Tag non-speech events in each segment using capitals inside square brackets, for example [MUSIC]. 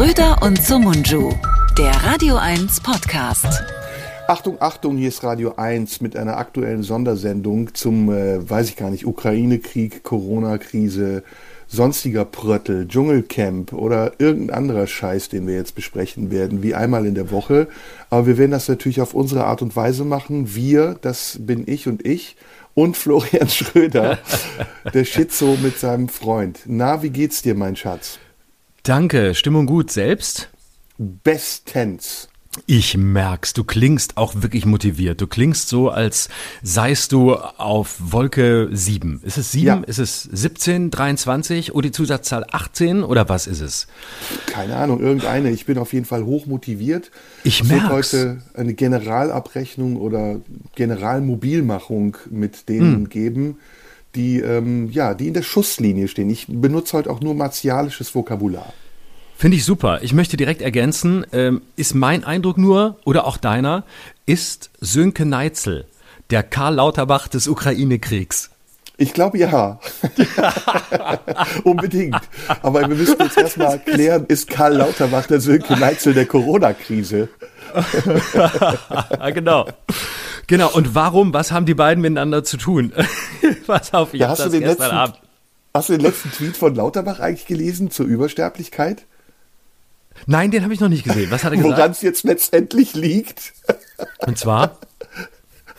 Schröder und Sumunju, der Radio 1 Podcast. Achtung, Achtung, hier ist Radio 1 mit einer aktuellen Sondersendung zum, äh, weiß ich gar nicht, Ukraine-Krieg, Corona-Krise, sonstiger Pröttel, Dschungelcamp oder irgendein anderer Scheiß, den wir jetzt besprechen werden, wie einmal in der Woche. Aber wir werden das natürlich auf unsere Art und Weise machen. Wir, das bin ich und ich und [LAUGHS] Florian Schröder, der Schizo mit seinem Freund. Na, wie geht's dir, mein Schatz? Danke, Stimmung gut. Selbst? Bestens. Ich merk's, du klingst auch wirklich motiviert. Du klingst so, als seist du auf Wolke 7. Ist es 7? Ja. Ist es 17, 23 oder die Zusatzzahl 18 oder was ist es? Keine Ahnung, irgendeine. Ich bin auf jeden Fall hoch motiviert. Ich merke heute eine Generalabrechnung oder Generalmobilmachung mit denen hm. geben, die, ähm, ja, die in der Schusslinie stehen. Ich benutze heute auch nur martialisches Vokabular. Finde ich super. Ich möchte direkt ergänzen, ähm, ist mein Eindruck nur, oder auch deiner, ist Sönke Neitzel der Karl Lauterbach des Ukraine-Kriegs? Ich glaube ja. [LAUGHS] Unbedingt. Aber wir müssen jetzt erstmal [LAUGHS] klären, ist Karl Lauterbach der Sönke Neitzel der Corona-Krise? Genau. Genau. Und warum, was haben die beiden miteinander zu tun? [LAUGHS] Pass auf, ich ja, hast das du den letzten, Abend. Hast du den letzten Tweet von Lauterbach eigentlich gelesen zur Übersterblichkeit? Nein, den habe ich noch nicht gesehen. Was hat er gesagt? Woran es jetzt letztendlich liegt. Und zwar?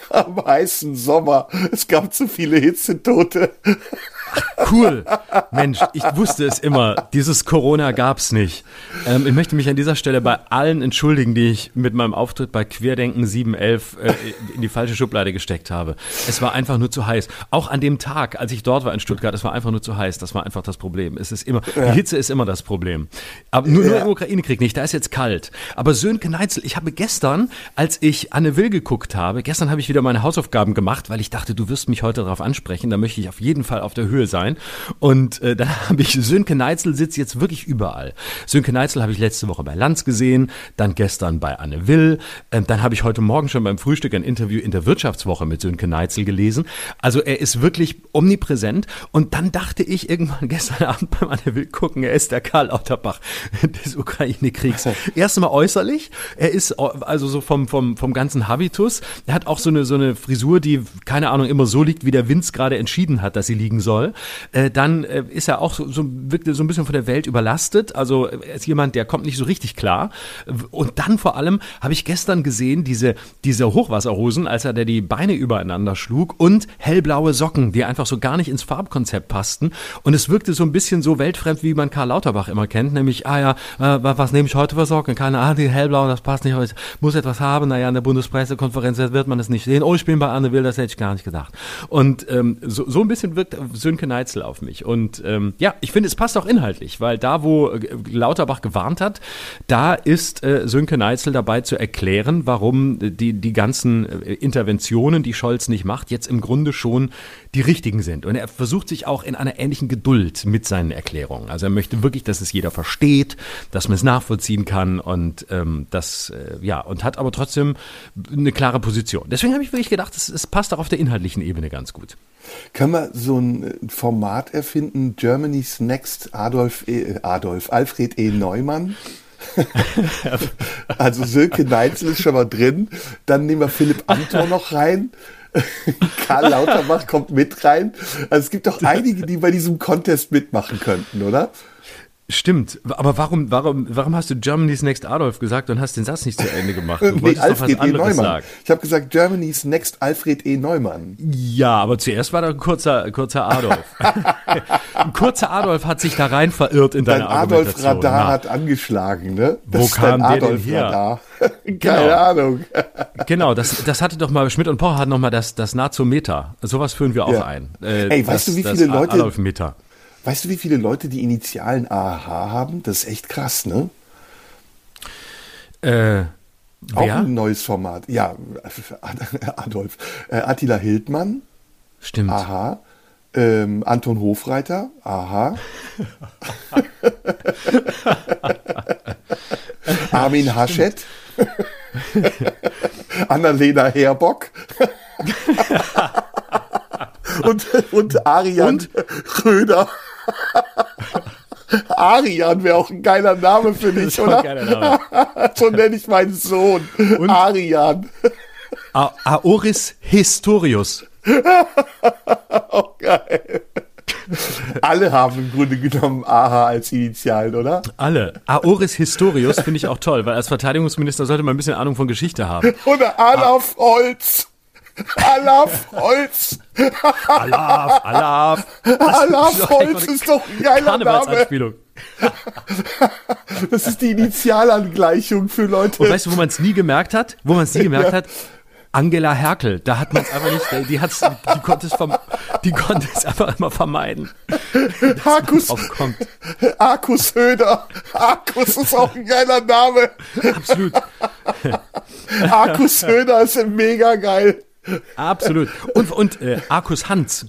Am heißen Sommer. Es gab zu viele Hitzetote. Cool. Mensch, ich wusste es immer. Dieses Corona gab's nicht. Ähm, ich möchte mich an dieser Stelle bei allen entschuldigen, die ich mit meinem Auftritt bei Querdenken 711 äh, in die falsche Schublade gesteckt habe. Es war einfach nur zu heiß. Auch an dem Tag, als ich dort war in Stuttgart, es war einfach nur zu heiß. Das war einfach das Problem. Es ist immer, ja. die Hitze ist immer das Problem. Aber nur, nur im Ukraine-Krieg nicht. Da ist jetzt kalt. Aber Sönke Neitzel, ich habe gestern, als ich Anne Will geguckt habe, gestern habe ich wieder meine Hausaufgaben gemacht, weil ich dachte, du wirst mich heute darauf ansprechen. Da möchte ich auf jeden Fall auf der Höhe sein. Und äh, dann [LAUGHS] habe ich Sönke Neitzel sitzt jetzt wirklich überall. Sönke Neitzel habe ich letzte Woche bei Lanz gesehen, dann gestern bei Anne Will, äh, dann habe ich heute Morgen schon beim Frühstück ein Interview in der Wirtschaftswoche mit Sönke Neitzel gelesen. Also er ist wirklich omnipräsent. Und dann dachte ich irgendwann [LAUGHS] gestern Abend beim Anne Will gucken, er ist der Karl Lauterbach [LAUGHS] des Ukraine-Kriegs. Erstmal äußerlich, er ist also so vom, vom, vom ganzen Habitus. Er hat auch so eine, so eine Frisur, die, keine Ahnung, immer so liegt, wie der Winz gerade entschieden hat, dass sie liegen soll. Äh, dann äh, ist er auch so, so, wirkt so ein bisschen von der Welt überlastet. Also er ist jemand, der kommt nicht so richtig klar. Und dann vor allem habe ich gestern gesehen, diese, diese Hochwasserhosen, als er der die Beine übereinander schlug und hellblaue Socken, die einfach so gar nicht ins Farbkonzept passten. Und es wirkte so ein bisschen so weltfremd, wie man Karl Lauterbach immer kennt, nämlich, ah ja, äh, was nehme ich heute für Socken? Keine Ahnung, die hellblauen, das passt nicht, ich muss etwas haben. Naja, in der Bundespressekonferenz wird man es nicht sehen. Oh, ich bin bei Anne Will, das hätte ich gar nicht gedacht. Und ähm, so, so ein bisschen wirkt Sönke Neitzel Rätsel auf mich. Und ähm, ja, ich finde, es passt auch inhaltlich, weil da, wo äh, Lauterbach gewarnt hat, da ist äh, Sönke Neitzel dabei zu erklären, warum die, die ganzen äh, Interventionen, die Scholz nicht macht, jetzt im Grunde schon die richtigen sind. Und er versucht sich auch in einer ähnlichen Geduld mit seinen Erklärungen. Also er möchte wirklich, dass es jeder versteht, dass man es nachvollziehen kann und ähm, das, äh, ja, und hat aber trotzdem eine klare Position. Deswegen habe ich wirklich gedacht, es, es passt auch auf der inhaltlichen Ebene ganz gut. Können wir so ein Format erfinden, Germany's Next Adolf, e, Adolf, Alfred E. Neumann? [LAUGHS] also Silke Neitzel ist schon mal drin. Dann nehmen wir Philipp Amthor noch rein. [LAUGHS] Karl Lauterbach kommt mit rein. Also es gibt doch [LAUGHS] einige, die bei diesem Contest mitmachen könnten, oder? Stimmt, aber warum, warum, warum hast du Germany's Next Adolf gesagt und hast den Satz nicht zu Ende gemacht? Du nee, Alfred doch was E. Neumann. Sagen. Ich habe gesagt Germany's Next Alfred E. Neumann. Ja, aber zuerst war da ein kurzer, kurzer Adolf. [LAUGHS] ein kurzer Adolf hat sich da rein verirrt in deine dein Adolf Radar hat angeschlagen, ne? Das Wo kam der denn her? Radar. [LAUGHS] Keine genau. Ahnung. genau, das, das hatte doch mal, Schmidt und Pocher hatten noch mal das, das Nazometer. Sowas führen wir auch ja. ein. Äh, Ey, weißt das, du, wie viele Leute, Adolf Meter. Weißt du, wie viele Leute die Initialen AH haben? Das ist echt krass, ne? Äh, Auch ein neues Format. Ja, [LAUGHS] Adolf. Äh, Attila Hildmann. Stimmt. Aha. Ähm, Anton Hofreiter. Aha. [LAUGHS] Armin Haschett. [LAUGHS] Annalena Herbock. und, und Arian und? Röder. [LAUGHS] Arian wäre auch ein geiler Name für dich, oder? Name. [LAUGHS] so nenne ich meinen Sohn. Und Arian. A Aoris Historius. [LAUGHS] oh, geil. Alle haben im Grunde genommen AHA als Initialen, oder? Alle. Aoris Historius finde ich auch toll, weil als Verteidigungsminister sollte man ein bisschen Ahnung von Geschichte haben. Oder Alaf Holz. Alaf Holz. Alaf, Alaf. Alaf Holz ist doch ein geiler Name. Das ist die Initialangleichung für Leute. Und weißt du, wo man es nie gemerkt hat? Wo man es nie gemerkt hat? Angela Herkel, da hat man es einfach nicht, die hat's, die konnte es, vom, die konnte es einfach immer vermeiden. Arkus, Arkus Höder, Arkus ist auch ein geiler Name. Absolut. Arkus Höder ist mega geil. Absolut. Und, und äh, Arkus Hans.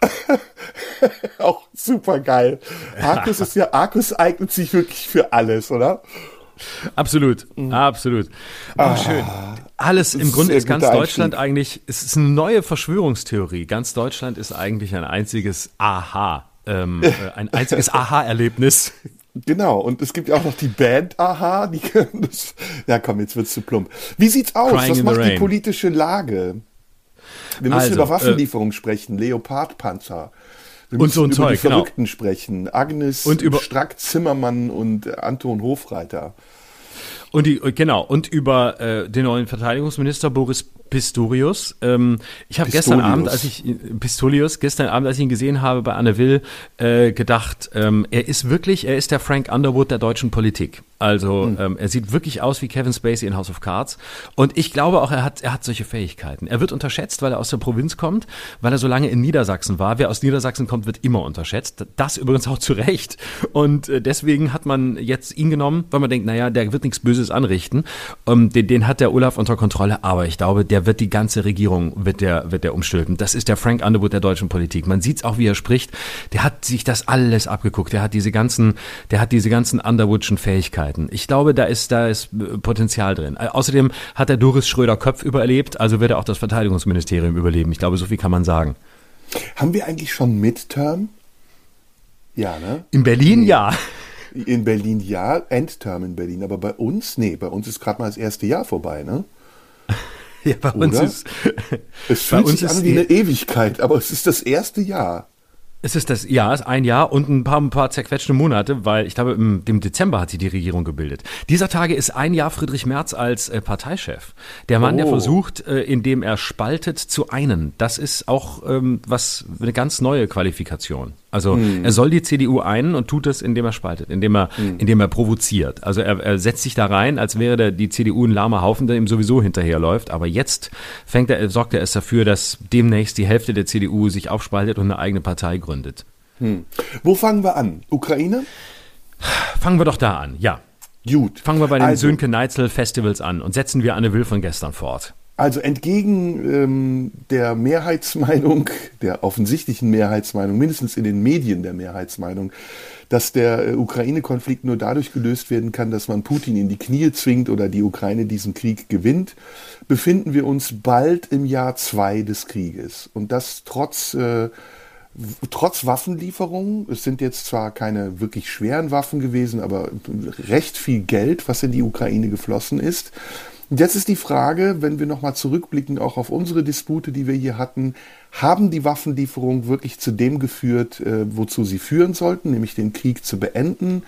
[LAUGHS] auch super geil. Arkus ist ja, Arkus eignet sich wirklich für alles, oder? Absolut, mhm. absolut. Ah, schön. Alles im Grunde ist ganz Deutschland Einstieg. eigentlich, es ist eine neue Verschwörungstheorie. Ganz Deutschland ist eigentlich ein einziges Aha, ähm, [LAUGHS] äh, ein einziges Aha-Erlebnis. Genau, und es gibt ja auch noch die Band Aha. Die, [LAUGHS] das, ja, komm, jetzt wird's zu plump. Wie sieht's aus? Crying Was macht die politische Lage? Wir müssen also, über Waffenlieferungen äh, sprechen, Leopardpanzer. Wir und so ein über Zeug, die genau. Verrückten genau. sprechen. Agnes und über Strack-Zimmermann und Anton Hofreiter. Und die, genau, und über äh, den neuen Verteidigungsminister Boris Pistorius. Ähm, ich habe gestern Abend, als ich Pistolius, gestern Abend, als ich ihn gesehen habe bei Anne Will, äh, gedacht, ähm, er ist wirklich, er ist der Frank Underwood der deutschen Politik. Also mhm. ähm, er sieht wirklich aus wie Kevin Spacey in House of Cards. Und ich glaube auch, er hat, er hat solche Fähigkeiten. Er wird unterschätzt, weil er aus der Provinz kommt, weil er so lange in Niedersachsen war. Wer aus Niedersachsen kommt, wird immer unterschätzt. Das übrigens auch [LAUGHS] zu Recht. Und äh, deswegen hat man jetzt ihn genommen, weil man denkt, naja, der wird nichts Böses anrichten. Ähm, den, den hat der Olaf unter Kontrolle. Aber ich glaube, der wird die ganze Regierung wird der, wird der umstülpen. Das ist der Frank Underwood der deutschen Politik. Man sieht es auch, wie er spricht. Der hat sich das alles abgeguckt. Der hat diese ganzen, der hat diese ganzen Underwoodschen Fähigkeiten. Ich glaube, da ist, da ist äh, Potenzial drin. Äh, außerdem hat der Doris Schröder Köpf überlebt, also wird er auch das Verteidigungsministerium überleben. Ich glaube, so viel kann man sagen. Haben wir eigentlich schon Midterm? Ja, ne? In Berlin, nee. ja. In Berlin ja, Endterm in Berlin, aber bei uns, nee, bei uns ist gerade mal das erste Jahr vorbei, ne? [LAUGHS] Ja, bei uns Oder? ist. [LAUGHS] Es fühlt sich an wie eine Ewigkeit, aber es ist das erste Jahr. Es ist das Jahr, ist ein Jahr und ein paar, ein paar zerquetschte Monate, weil ich glaube, im, im Dezember hat sie die Regierung gebildet. Dieser Tage ist ein Jahr Friedrich Merz als äh, Parteichef. Der Mann, oh. der versucht, äh, indem er spaltet, zu einen. Das ist auch ähm, was eine ganz neue Qualifikation. Also hm. er soll die CDU einen und tut das, indem er spaltet, indem er, hm. indem er provoziert. Also er, er setzt sich da rein, als wäre der, die CDU ein lahmer Haufen, der ihm sowieso hinterherläuft. Aber jetzt fängt er, sorgt er es dafür, dass demnächst die Hälfte der CDU sich aufspaltet und eine eigene Partei gründet. Hm. Wo fangen wir an? Ukraine? Fangen wir doch da an, ja. Gut. Fangen wir bei den also, Sönke-Neitzel-Festivals an und setzen wir Anne Will von gestern fort. Also entgegen ähm, der Mehrheitsmeinung, der offensichtlichen Mehrheitsmeinung, mindestens in den Medien der Mehrheitsmeinung, dass der äh, Ukraine-Konflikt nur dadurch gelöst werden kann, dass man Putin in die Knie zwingt oder die Ukraine diesen Krieg gewinnt, befinden wir uns bald im Jahr zwei des Krieges. Und das trotz äh, trotz Waffenlieferungen, es sind jetzt zwar keine wirklich schweren Waffen gewesen, aber recht viel Geld, was in die Ukraine geflossen ist. Und jetzt ist die Frage, wenn wir nochmal zurückblicken, auch auf unsere Dispute, die wir hier hatten, haben die Waffenlieferungen wirklich zu dem geführt, äh, wozu sie führen sollten, nämlich den Krieg zu beenden,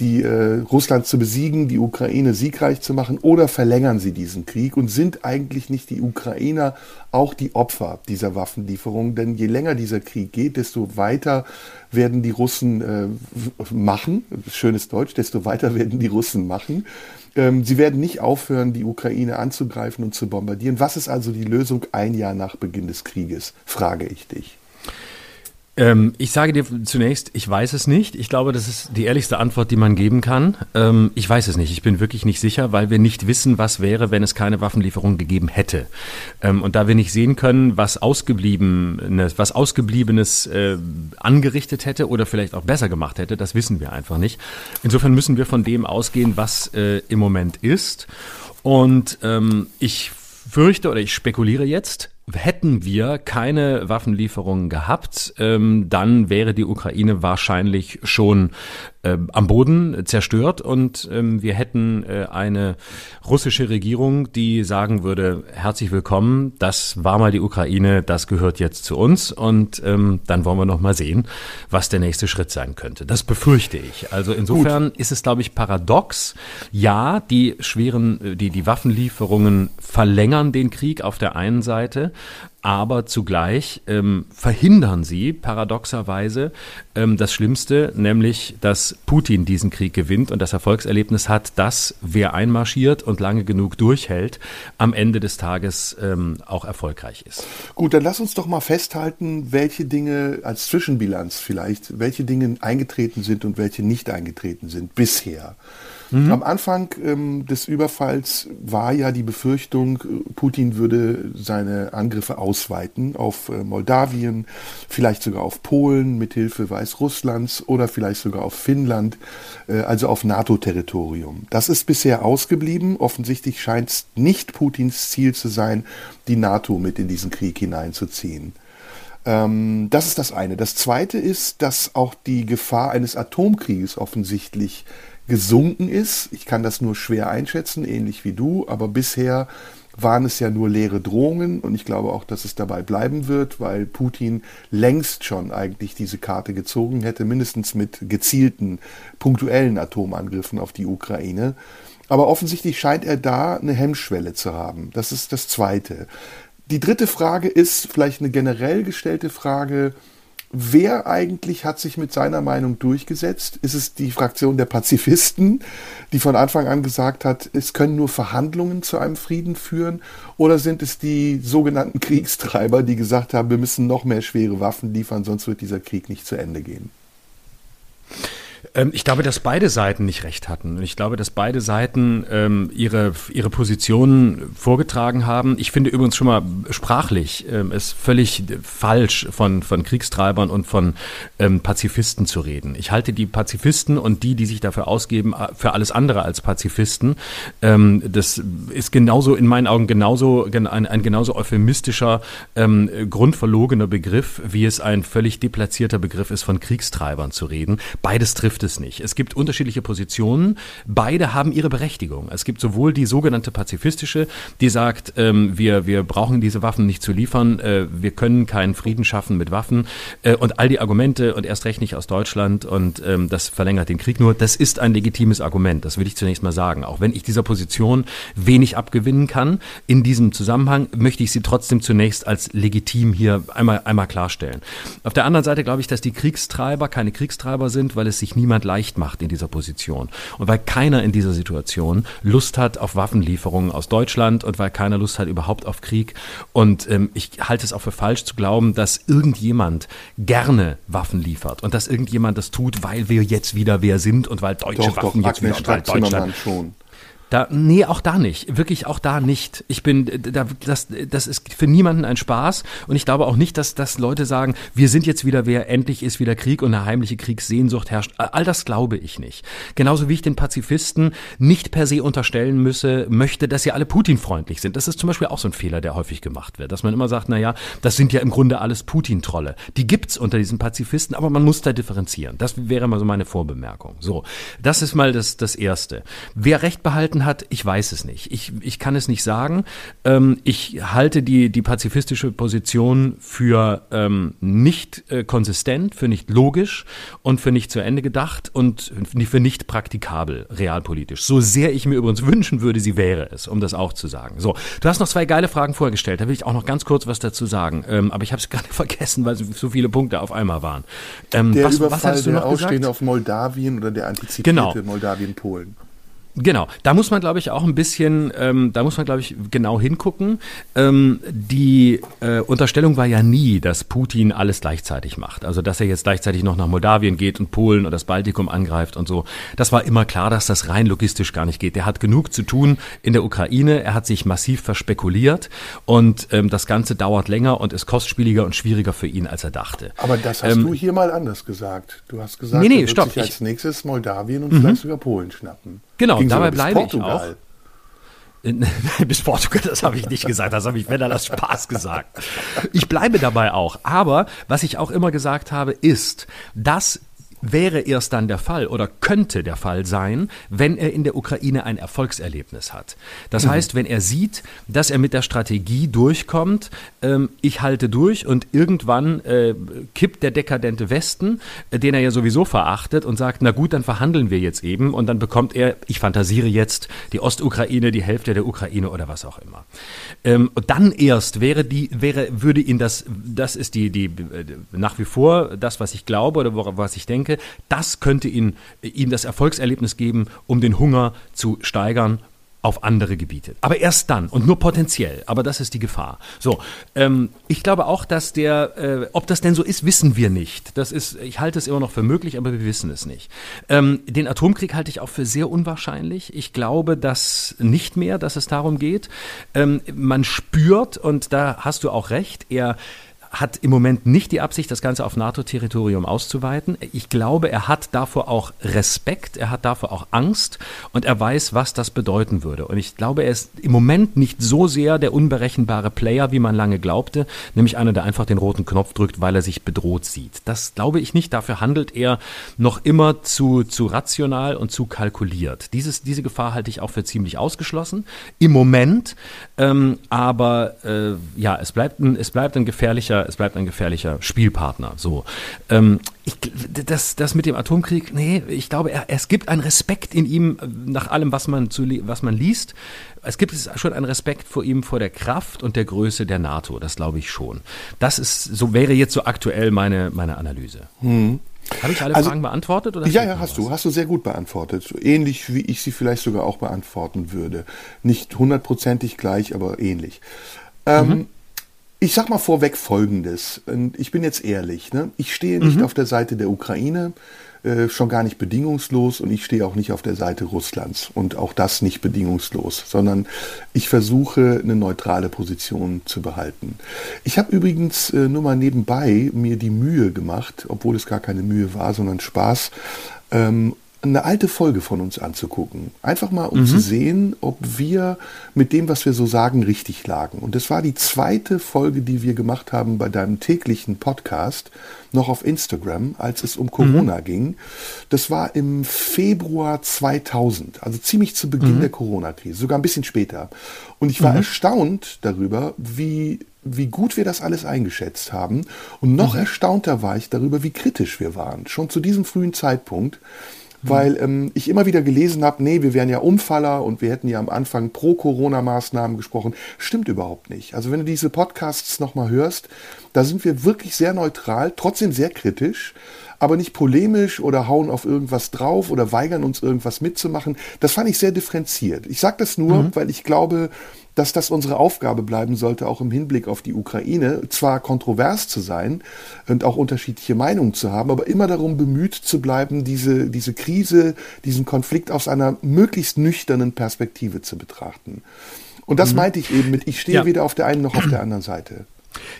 die äh, Russland zu besiegen, die Ukraine siegreich zu machen, oder verlängern sie diesen Krieg und sind eigentlich nicht die Ukrainer auch die Opfer dieser Waffenlieferungen? Denn je länger dieser Krieg geht, desto weiter werden die Russen äh, machen, schönes Deutsch, desto weiter werden die Russen machen. Ähm, sie werden nicht aufhören, die Ukraine anzugreifen und zu bombardieren. Was ist also die Lösung ein Jahr nach Beginn des Krieges, frage ich dich. Ähm, ich sage dir zunächst, ich weiß es nicht. Ich glaube, das ist die ehrlichste Antwort, die man geben kann. Ähm, ich weiß es nicht. Ich bin wirklich nicht sicher, weil wir nicht wissen, was wäre, wenn es keine Waffenlieferung gegeben hätte. Ähm, und da wir nicht sehen können, was ausgebliebenes, was ausgebliebenes äh, angerichtet hätte oder vielleicht auch besser gemacht hätte, das wissen wir einfach nicht. Insofern müssen wir von dem ausgehen, was äh, im Moment ist. Und ähm, ich fürchte oder ich spekuliere jetzt, Hätten wir keine Waffenlieferungen gehabt, ähm, dann wäre die Ukraine wahrscheinlich schon äh, am Boden zerstört und ähm, wir hätten äh, eine russische Regierung, die sagen würde, herzlich willkommen, das war mal die Ukraine, das gehört jetzt zu uns und ähm, dann wollen wir noch mal sehen, was der nächste Schritt sein könnte. Das befürchte ich. Also insofern Gut. ist es, glaube ich, paradox. Ja, die schweren, äh, die, die Waffenlieferungen verlängern den Krieg auf der einen Seite, aber zugleich ähm, verhindern sie paradoxerweise ähm, das Schlimmste, nämlich dass Putin diesen Krieg gewinnt und das Erfolgserlebnis hat, dass wer einmarschiert und lange genug durchhält, am Ende des Tages ähm, auch erfolgreich ist. Gut, dann lass uns doch mal festhalten, welche Dinge als Zwischenbilanz vielleicht, welche Dinge eingetreten sind und welche nicht eingetreten sind bisher. Mhm. Am Anfang ähm, des Überfalls war ja die Befürchtung, Putin würde seine Angriffe ausweiten auf äh, Moldawien, vielleicht sogar auf Polen mithilfe Weißrusslands oder vielleicht sogar auf Finnland, äh, also auf NATO-Territorium. Das ist bisher ausgeblieben. Offensichtlich scheint es nicht Putins Ziel zu sein, die NATO mit in diesen Krieg hineinzuziehen ähm, das ist das eine. Das zweite ist, dass auch die Gefahr eines Atomkrieges offensichtlich gesunken ist. Ich kann das nur schwer einschätzen, ähnlich wie du, aber bisher waren es ja nur leere Drohungen und ich glaube auch, dass es dabei bleiben wird, weil Putin längst schon eigentlich diese Karte gezogen hätte, mindestens mit gezielten punktuellen Atomangriffen auf die Ukraine. Aber offensichtlich scheint er da eine Hemmschwelle zu haben. Das ist das Zweite. Die dritte Frage ist vielleicht eine generell gestellte Frage, Wer eigentlich hat sich mit seiner Meinung durchgesetzt? Ist es die Fraktion der Pazifisten, die von Anfang an gesagt hat, es können nur Verhandlungen zu einem Frieden führen? Oder sind es die sogenannten Kriegstreiber, die gesagt haben, wir müssen noch mehr schwere Waffen liefern, sonst wird dieser Krieg nicht zu Ende gehen? Ähm, ich glaube, dass beide Seiten nicht recht hatten. Ich glaube, dass beide Seiten ähm, ihre, ihre Positionen vorgetragen haben. Ich finde übrigens schon mal sprachlich ähm, es völlig falsch, von, von Kriegstreibern und von ähm, Pazifisten zu reden. Ich halte die Pazifisten und die, die sich dafür ausgeben, äh, für alles andere als Pazifisten. Ähm, das ist genauso, in meinen Augen, genauso, ein, ein genauso euphemistischer, ähm, grundverlogener Begriff, wie es ein völlig deplatzierter Begriff ist, von Kriegstreibern zu reden. Beides trifft trifft es nicht. Es gibt unterschiedliche Positionen. Beide haben ihre Berechtigung. Es gibt sowohl die sogenannte pazifistische, die sagt, ähm, wir, wir brauchen diese Waffen nicht zu liefern, äh, wir können keinen Frieden schaffen mit Waffen äh, und all die Argumente und erst recht nicht aus Deutschland und ähm, das verlängert den Krieg nur. Das ist ein legitimes Argument, das will ich zunächst mal sagen. Auch wenn ich dieser Position wenig abgewinnen kann, in diesem Zusammenhang möchte ich sie trotzdem zunächst als legitim hier einmal, einmal klarstellen. Auf der anderen Seite glaube ich, dass die Kriegstreiber keine Kriegstreiber sind, weil es sich niemand niemand leicht macht in dieser Position. Und weil keiner in dieser Situation Lust hat auf Waffenlieferungen aus Deutschland und weil keiner Lust hat überhaupt auf Krieg. Und ähm, ich halte es auch für falsch zu glauben, dass irgendjemand gerne Waffen liefert und dass irgendjemand das tut, weil wir jetzt wieder wer sind und weil deutsche doch, Waffen doch, jetzt wieder und weil Deutschland schon. Da, nee, auch da nicht. Wirklich auch da nicht. Ich bin, da, das, das ist für niemanden ein Spaß. Und ich glaube auch nicht, dass, dass Leute sagen, wir sind jetzt wieder wer, endlich ist wieder Krieg und eine heimliche Kriegssehnsucht herrscht. All das glaube ich nicht. Genauso wie ich den Pazifisten nicht per se unterstellen müsse, möchte, dass sie alle Putin-freundlich sind. Das ist zum Beispiel auch so ein Fehler, der häufig gemacht wird. Dass man immer sagt, na ja, das sind ja im Grunde alles Putin-Trolle. Die gibt's unter diesen Pazifisten, aber man muss da differenzieren. Das wäre mal so meine Vorbemerkung. So. Das ist mal das, das Erste. Wer Recht behalten hat, ich weiß es nicht. Ich, ich kann es nicht sagen. Ähm, ich halte die, die pazifistische Position für ähm, nicht äh, konsistent, für nicht logisch und für nicht zu Ende gedacht und für nicht praktikabel realpolitisch. So sehr ich mir übrigens wünschen würde, sie wäre es, um das auch zu sagen. So, du hast noch zwei geile Fragen vorgestellt. Da will ich auch noch ganz kurz was dazu sagen. Ähm, aber ich habe es [LAUGHS] gerade vergessen, weil so viele Punkte auf einmal waren. Ähm, der was, Überfall was hattest du noch der Ausstehende auf Moldawien oder der antizipierte genau. Moldawien-Polen. Genau, da muss man, glaube ich, auch ein bisschen, ähm, da muss man, glaube ich, genau hingucken. Ähm, die äh, Unterstellung war ja nie, dass Putin alles gleichzeitig macht. Also, dass er jetzt gleichzeitig noch nach Moldawien geht und Polen oder das Baltikum angreift und so. Das war immer klar, dass das rein logistisch gar nicht geht. Der hat genug zu tun in der Ukraine. Er hat sich massiv verspekuliert und ähm, das Ganze dauert länger und ist kostspieliger und schwieriger für ihn, als er dachte. Aber das hast ähm, du hier mal anders gesagt. Du hast gesagt, nee, nee, er wird stopp, sich als nächstes Moldawien und mhm. vielleicht sogar Polen schnappen. Genau, Ging dabei bleibe ich auch. [LAUGHS] bis Portugal, das habe ich nicht gesagt, das habe ich, wenn er das Spaß gesagt. Ich bleibe dabei auch. Aber was ich auch immer gesagt habe, ist, dass wäre erst dann der Fall oder könnte der Fall sein, wenn er in der Ukraine ein Erfolgserlebnis hat. Das mhm. heißt, wenn er sieht, dass er mit der Strategie durchkommt, ähm, ich halte durch und irgendwann äh, kippt der dekadente Westen, äh, den er ja sowieso verachtet und sagt, na gut, dann verhandeln wir jetzt eben und dann bekommt er, ich fantasiere jetzt, die Ostukraine, die Hälfte der Ukraine oder was auch immer. Ähm, dann erst wäre die, wäre, würde ihn das, das ist die, die, äh, nach wie vor das, was ich glaube oder was ich denke, das könnte ihn, ihm das Erfolgserlebnis geben, um den Hunger zu steigern auf andere Gebiete. Aber erst dann und nur potenziell. Aber das ist die Gefahr. So, ähm, ich glaube auch, dass der, äh, ob das denn so ist, wissen wir nicht. Das ist, ich halte es immer noch für möglich, aber wir wissen es nicht. Ähm, den Atomkrieg halte ich auch für sehr unwahrscheinlich. Ich glaube, dass nicht mehr, dass es darum geht. Ähm, man spürt und da hast du auch recht. Er hat im Moment nicht die Absicht, das Ganze auf NATO-Territorium auszuweiten. Ich glaube, er hat davor auch Respekt, er hat davor auch Angst und er weiß, was das bedeuten würde. Und ich glaube, er ist im Moment nicht so sehr der unberechenbare Player, wie man lange glaubte, nämlich einer, der einfach den roten Knopf drückt, weil er sich bedroht sieht. Das glaube ich nicht. Dafür handelt er noch immer zu, zu rational und zu kalkuliert. Dieses, diese Gefahr halte ich auch für ziemlich ausgeschlossen. Im Moment, ähm, aber äh, ja, es bleibt ein, es bleibt ein gefährlicher es bleibt ein gefährlicher Spielpartner. So. Ähm, ich, das, das mit dem Atomkrieg, nee, ich glaube, er, es gibt einen Respekt in ihm nach allem, was man, zu, was man liest. Es gibt schon einen Respekt vor ihm, vor der Kraft und der Größe der NATO. Das glaube ich schon. Das ist, so wäre jetzt so aktuell meine, meine Analyse. Hm. Habe ich alle also, Fragen beantwortet? Oder ja, ja, hast was? du. Hast du sehr gut beantwortet. Ähnlich wie ich sie vielleicht sogar auch beantworten würde. Nicht hundertprozentig gleich, aber ähnlich. Ähm, mhm. Ich sag mal vorweg Folgendes. Und ich bin jetzt ehrlich. Ne? Ich stehe nicht mhm. auf der Seite der Ukraine, äh, schon gar nicht bedingungslos, und ich stehe auch nicht auf der Seite Russlands und auch das nicht bedingungslos, sondern ich versuche eine neutrale Position zu behalten. Ich habe übrigens äh, nur mal nebenbei mir die Mühe gemacht, obwohl es gar keine Mühe war, sondern Spaß, ähm, eine alte Folge von uns anzugucken. Einfach mal, um mhm. zu sehen, ob wir mit dem, was wir so sagen, richtig lagen. Und das war die zweite Folge, die wir gemacht haben bei deinem täglichen Podcast, noch auf Instagram, als es um Corona mhm. ging. Das war im Februar 2000, also ziemlich zu Beginn mhm. der Corona-Krise, sogar ein bisschen später. Und ich war mhm. erstaunt darüber, wie wie gut wir das alles eingeschätzt haben. Und noch mhm. erstaunter war ich darüber, wie kritisch wir waren. Schon zu diesem frühen Zeitpunkt weil ähm, ich immer wieder gelesen habe, nee, wir wären ja Umfaller und wir hätten ja am Anfang pro Corona-Maßnahmen gesprochen. Stimmt überhaupt nicht. Also wenn du diese Podcasts nochmal hörst, da sind wir wirklich sehr neutral, trotzdem sehr kritisch, aber nicht polemisch oder hauen auf irgendwas drauf oder weigern uns irgendwas mitzumachen. Das fand ich sehr differenziert. Ich sage das nur, mhm. weil ich glaube, dass das unsere Aufgabe bleiben sollte, auch im Hinblick auf die Ukraine, zwar kontrovers zu sein und auch unterschiedliche Meinungen zu haben, aber immer darum bemüht zu bleiben, diese, diese Krise, diesen Konflikt aus einer möglichst nüchternen Perspektive zu betrachten. Und das mhm. meinte ich eben mit, ich stehe ja. weder auf der einen noch auf der anderen Seite.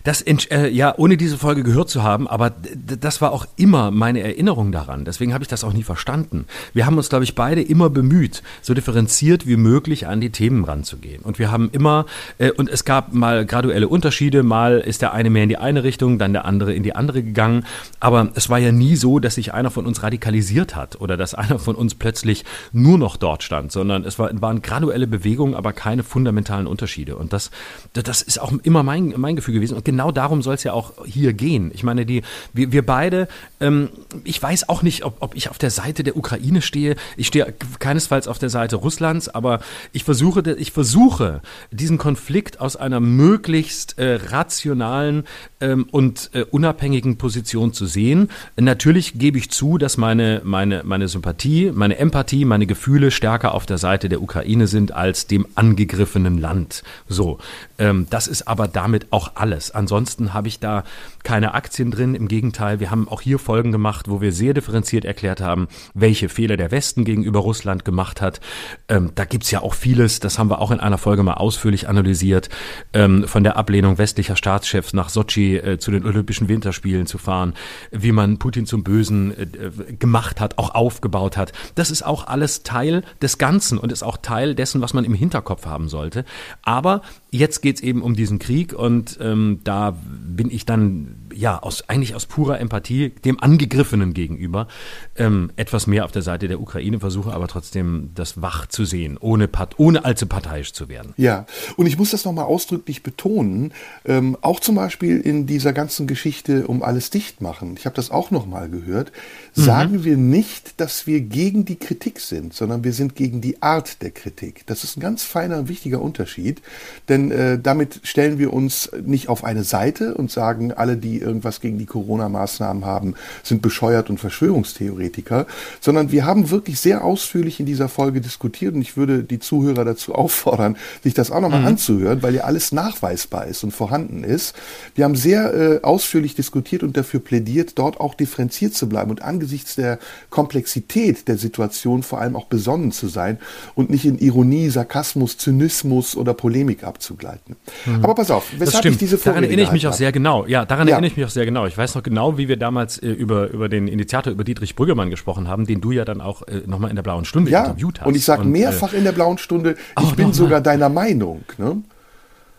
Das, äh, ja, ohne diese Folge gehört zu haben, aber das war auch immer meine Erinnerung daran. Deswegen habe ich das auch nie verstanden. Wir haben uns, glaube ich, beide immer bemüht, so differenziert wie möglich an die Themen ranzugehen. Und wir haben immer, äh, und es gab mal graduelle Unterschiede, mal ist der eine mehr in die eine Richtung, dann der andere in die andere gegangen. Aber es war ja nie so, dass sich einer von uns radikalisiert hat oder dass einer von uns plötzlich nur noch dort stand, sondern es war, waren graduelle Bewegungen, aber keine fundamentalen Unterschiede. Und das, das ist auch immer mein, mein Gefühl gewesen. Und genau darum soll es ja auch hier gehen. Ich meine, die, wir, wir beide, ähm, ich weiß auch nicht, ob, ob ich auf der Seite der Ukraine stehe. Ich stehe keinesfalls auf der Seite Russlands, aber ich versuche, ich versuche, diesen Konflikt aus einer möglichst äh, rationalen ähm, und äh, unabhängigen Position zu sehen. Natürlich gebe ich zu, dass meine, meine, meine Sympathie, meine Empathie, meine Gefühle stärker auf der Seite der Ukraine sind als dem angegriffenen Land. So, ähm, das ist aber damit auch alles alles. Ansonsten habe ich da keine Aktien drin. Im Gegenteil, wir haben auch hier Folgen gemacht, wo wir sehr differenziert erklärt haben, welche Fehler der Westen gegenüber Russland gemacht hat. Ähm, da gibt's ja auch vieles, das haben wir auch in einer Folge mal ausführlich analysiert, ähm, von der Ablehnung westlicher Staatschefs nach Sochi äh, zu den Olympischen Winterspielen zu fahren, wie man Putin zum Bösen äh, gemacht hat, auch aufgebaut hat. Das ist auch alles Teil des Ganzen und ist auch Teil dessen, was man im Hinterkopf haben sollte. Aber jetzt geht's eben um diesen Krieg und ähm, da bin ich dann ja, aus, eigentlich aus purer Empathie dem Angegriffenen gegenüber ähm, etwas mehr auf der Seite der Ukraine versuche, aber trotzdem das wach zu sehen, ohne, ohne allzu parteiisch zu werden. Ja, und ich muss das nochmal ausdrücklich betonen, ähm, auch zum Beispiel in dieser ganzen Geschichte um alles dicht machen, ich habe das auch nochmal gehört, mhm. sagen wir nicht, dass wir gegen die Kritik sind, sondern wir sind gegen die Art der Kritik. Das ist ein ganz feiner, wichtiger Unterschied, denn äh, damit stellen wir uns nicht auf eine Seite und sagen, alle, die irgendwas gegen die Corona-Maßnahmen haben, sind bescheuert und Verschwörungstheoretiker, sondern wir haben wirklich sehr ausführlich in dieser Folge diskutiert und ich würde die Zuhörer dazu [LAUGHS] auffordern, sich das auch nochmal mhm. anzuhören, weil ja alles nachweisbar ist und vorhanden ist. Wir haben sehr äh, ausführlich diskutiert und dafür plädiert, dort auch differenziert zu bleiben und angesichts der Komplexität der Situation vor allem auch besonnen zu sein und nicht in Ironie, Sarkasmus, Zynismus oder Polemik abzugleiten. Mhm. Aber pass auf, weshalb ich diese Daran erinnere ich mich auch sehr genau. Ja, daran ja. erinnere ich mich auch sehr genau. Ich weiß noch genau, wie wir damals äh, über, über den Initiator, über Dietrich Brüggemann gesprochen haben, den du ja dann auch äh, nochmal in der Blauen Stunde ja, interviewt hast. Und ich sage mehrfach äh, in der Blauen Stunde, ich bin sogar deiner Meinung. Ne?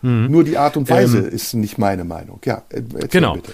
Mhm. Nur die Art und Weise ähm, ist nicht meine Meinung. Ja, genau. Bitte.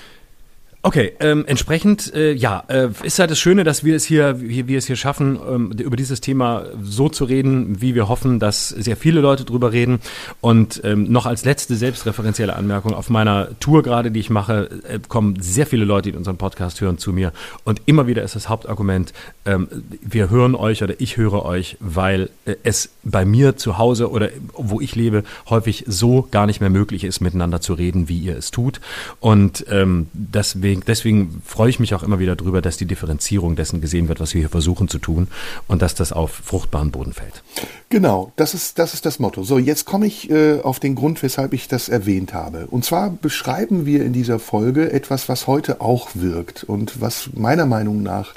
Okay, ähm, entsprechend, äh, ja, äh, ist halt das Schöne, dass wir es hier, wie wir es hier schaffen, ähm, über dieses Thema so zu reden, wie wir hoffen, dass sehr viele Leute drüber reden. Und ähm, noch als letzte selbstreferenzielle Anmerkung, auf meiner Tour gerade, die ich mache, äh, kommen sehr viele Leute, die unseren Podcast hören, zu mir. Und immer wieder ist das Hauptargument, ähm, wir hören euch oder ich höre euch, weil äh, es bei mir zu Hause oder wo ich lebe, häufig so gar nicht mehr möglich ist, miteinander zu reden, wie ihr es tut. Und ähm, deswegen deswegen, deswegen freue ich mich auch immer wieder darüber, dass die Differenzierung dessen gesehen wird, was wir hier versuchen zu tun und dass das auf fruchtbaren Boden fällt. Genau, das ist das, ist das Motto. So, jetzt komme ich äh, auf den Grund, weshalb ich das erwähnt habe. Und zwar beschreiben wir in dieser Folge etwas, was heute auch wirkt und was meiner Meinung nach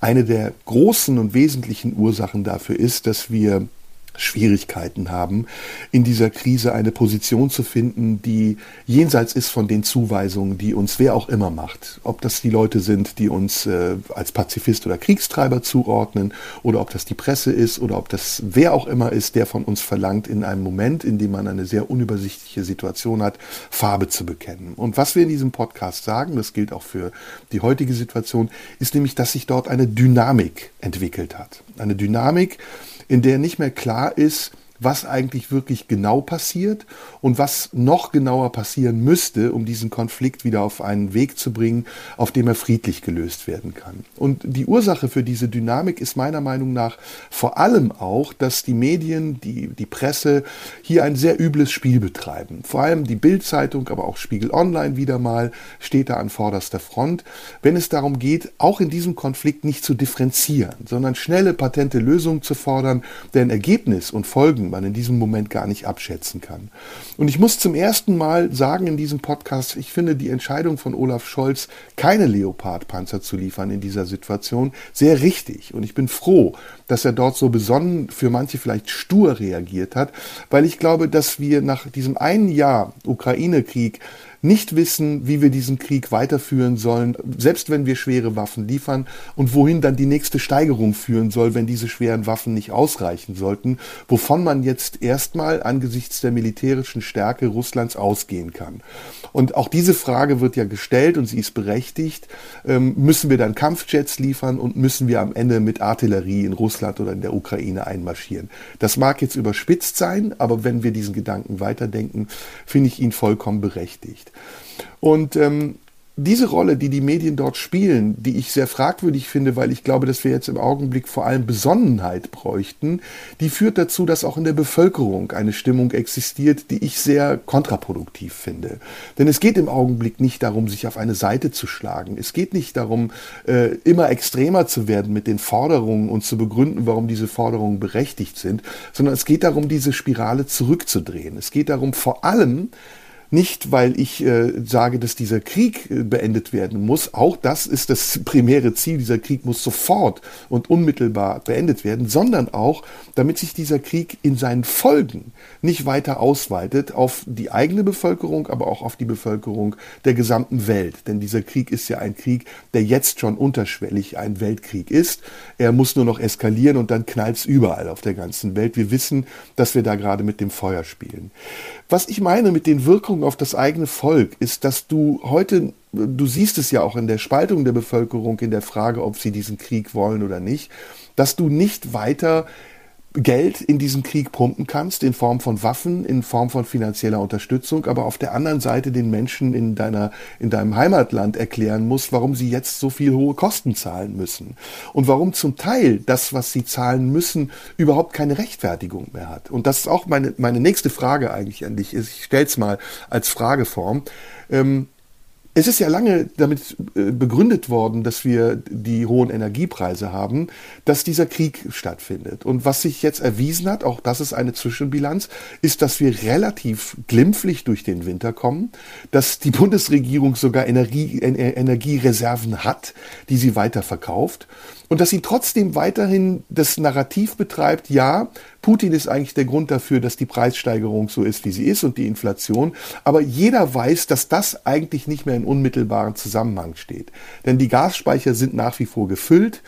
eine der großen und wesentlichen Ursachen dafür ist, dass wir Schwierigkeiten haben, in dieser Krise eine Position zu finden, die jenseits ist von den Zuweisungen, die uns wer auch immer macht. Ob das die Leute sind, die uns äh, als Pazifist oder Kriegstreiber zuordnen, oder ob das die Presse ist, oder ob das wer auch immer ist, der von uns verlangt, in einem Moment, in dem man eine sehr unübersichtliche Situation hat, Farbe zu bekennen. Und was wir in diesem Podcast sagen, das gilt auch für die heutige Situation, ist nämlich, dass sich dort eine Dynamik entwickelt hat. Eine Dynamik, in der nicht mehr klar ist, was eigentlich wirklich genau passiert und was noch genauer passieren müsste, um diesen Konflikt wieder auf einen Weg zu bringen, auf dem er friedlich gelöst werden kann. Und die Ursache für diese Dynamik ist meiner Meinung nach vor allem auch, dass die Medien, die, die Presse hier ein sehr übles Spiel betreiben. Vor allem die Bildzeitung, aber auch Spiegel Online wieder mal steht da an vorderster Front, wenn es darum geht, auch in diesem Konflikt nicht zu differenzieren, sondern schnelle, patente Lösungen zu fordern, deren Ergebnis und Folgen man in diesem Moment gar nicht abschätzen kann. Und ich muss zum ersten Mal sagen in diesem Podcast, ich finde die Entscheidung von Olaf Scholz, keine Leopard-Panzer zu liefern in dieser Situation, sehr richtig. Und ich bin froh, dass er dort so besonnen, für manche vielleicht stur reagiert hat, weil ich glaube, dass wir nach diesem einen Jahr Ukraine-Krieg nicht wissen, wie wir diesen Krieg weiterführen sollen, selbst wenn wir schwere Waffen liefern und wohin dann die nächste Steigerung führen soll, wenn diese schweren Waffen nicht ausreichen sollten, wovon man jetzt erstmal angesichts der militärischen Stärke Russlands ausgehen kann. Und auch diese Frage wird ja gestellt und sie ist berechtigt. Ähm, müssen wir dann Kampfjets liefern und müssen wir am Ende mit Artillerie in Russland oder in der Ukraine einmarschieren? Das mag jetzt überspitzt sein, aber wenn wir diesen Gedanken weiterdenken, finde ich ihn vollkommen berechtigt. Und ähm, diese Rolle, die die Medien dort spielen, die ich sehr fragwürdig finde, weil ich glaube, dass wir jetzt im Augenblick vor allem Besonnenheit bräuchten, die führt dazu, dass auch in der Bevölkerung eine Stimmung existiert, die ich sehr kontraproduktiv finde. Denn es geht im Augenblick nicht darum, sich auf eine Seite zu schlagen. Es geht nicht darum, äh, immer extremer zu werden mit den Forderungen und zu begründen, warum diese Forderungen berechtigt sind, sondern es geht darum, diese Spirale zurückzudrehen. Es geht darum, vor allem, nicht, weil ich äh, sage, dass dieser Krieg äh, beendet werden muss. Auch das ist das [LAUGHS] primäre Ziel. Dieser Krieg muss sofort und unmittelbar beendet werden, sondern auch, damit sich dieser Krieg in seinen Folgen nicht weiter ausweitet auf die eigene Bevölkerung, aber auch auf die Bevölkerung der gesamten Welt. Denn dieser Krieg ist ja ein Krieg, der jetzt schon unterschwellig ein Weltkrieg ist. Er muss nur noch eskalieren und dann knallt es überall auf der ganzen Welt. Wir wissen, dass wir da gerade mit dem Feuer spielen. Was ich meine mit den Wirkungen auf das eigene Volk ist, dass du heute du siehst es ja auch in der Spaltung der Bevölkerung, in der Frage, ob sie diesen Krieg wollen oder nicht, dass du nicht weiter Geld in diesen Krieg pumpen kannst, in Form von Waffen, in Form von finanzieller Unterstützung, aber auf der anderen Seite den Menschen in deiner, in deinem Heimatland erklären musst, warum sie jetzt so viel hohe Kosten zahlen müssen. Und warum zum Teil das, was sie zahlen müssen, überhaupt keine Rechtfertigung mehr hat. Und das ist auch meine, meine nächste Frage eigentlich an dich. Ich stelle es mal als Frageform. Ähm, es ist ja lange damit äh, begründet worden, dass wir die hohen Energiepreise haben, dass dieser Krieg stattfindet. Und was sich jetzt erwiesen hat, auch das ist eine Zwischenbilanz, ist, dass wir relativ glimpflich durch den Winter kommen, dass die [LAUGHS] Bundesregierung sogar Energie, Energiereserven hat, die sie weiterverkauft und dass sie trotzdem weiterhin das Narrativ betreibt, ja, Putin ist eigentlich der Grund dafür, dass die Preissteigerung so ist, wie sie ist und die Inflation. Aber jeder weiß, dass das eigentlich nicht mehr in unmittelbaren Zusammenhang steht. Denn die Gasspeicher sind nach wie vor gefüllt,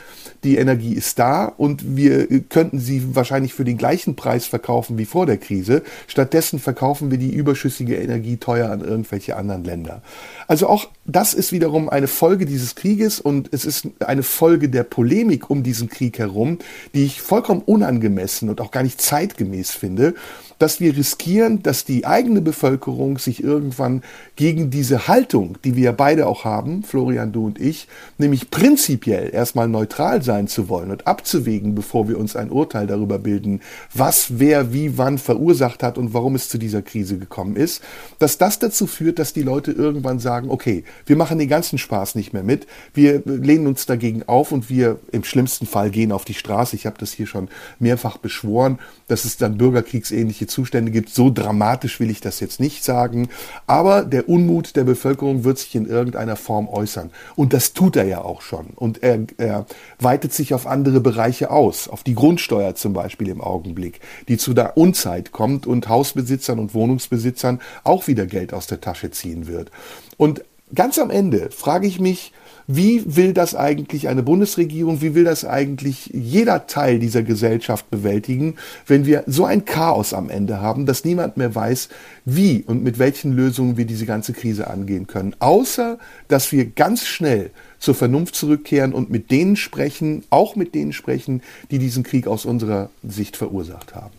die Energie ist da und wir könnten sie wahrscheinlich für den gleichen Preis verkaufen wie vor der Krise. Stattdessen verkaufen wir die überschüssige Energie teuer an irgendwelche anderen Länder. Also auch das ist wiederum eine Folge dieses Krieges und es ist eine Folge der Polemik um diesen Krieg herum, die ich vollkommen unangemessen und auch gar nicht zeitgemäß finde dass wir riskieren, dass die eigene Bevölkerung sich irgendwann gegen diese Haltung, die wir beide auch haben, Florian, du und ich, nämlich prinzipiell erstmal neutral sein zu wollen und abzuwägen, bevor wir uns ein Urteil darüber bilden, was wer wie wann verursacht hat und warum es zu dieser Krise gekommen ist, dass das dazu führt, dass die Leute irgendwann sagen, okay, wir machen den ganzen Spaß nicht mehr mit, wir lehnen uns dagegen auf und wir im schlimmsten Fall gehen auf die Straße. Ich habe das hier schon mehrfach beschworen, dass es dann bürgerkriegsähnliche Zustände gibt. So dramatisch will ich das jetzt nicht sagen. Aber der Unmut der Bevölkerung wird sich in irgendeiner Form äußern. Und das tut er ja auch schon. Und er, er weitet sich auf andere Bereiche aus. Auf die Grundsteuer zum Beispiel im Augenblick, die zu der Unzeit kommt und Hausbesitzern und Wohnungsbesitzern auch wieder Geld aus der Tasche ziehen wird. Und ganz am Ende frage ich mich, wie will das eigentlich eine Bundesregierung, wie will das eigentlich jeder Teil dieser Gesellschaft bewältigen, wenn wir so ein Chaos am Ende haben, dass niemand mehr weiß, wie und mit welchen Lösungen wir diese ganze Krise angehen können. Außer, dass wir ganz schnell zur Vernunft zurückkehren und mit denen sprechen, auch mit denen sprechen, die diesen Krieg aus unserer Sicht verursacht haben.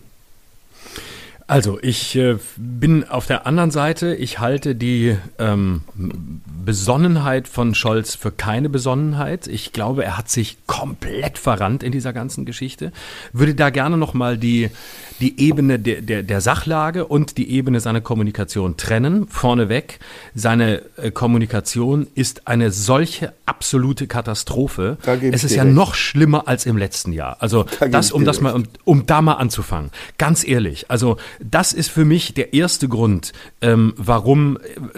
Also, ich äh, bin auf der anderen Seite. Ich halte die ähm, Besonnenheit von Scholz für keine Besonnenheit. Ich glaube, er hat sich komplett verrannt in dieser ganzen Geschichte. Würde da gerne nochmal die, die Ebene der, der, der Sachlage und die Ebene seiner Kommunikation trennen. Vorneweg, seine äh, Kommunikation ist eine solche absolute Katastrophe. Es ist ja recht. noch schlimmer als im letzten Jahr. Also, da das, um das recht. mal, um, um da mal anzufangen. Ganz ehrlich. Also, das ist für mich der erste Grund, ähm, warum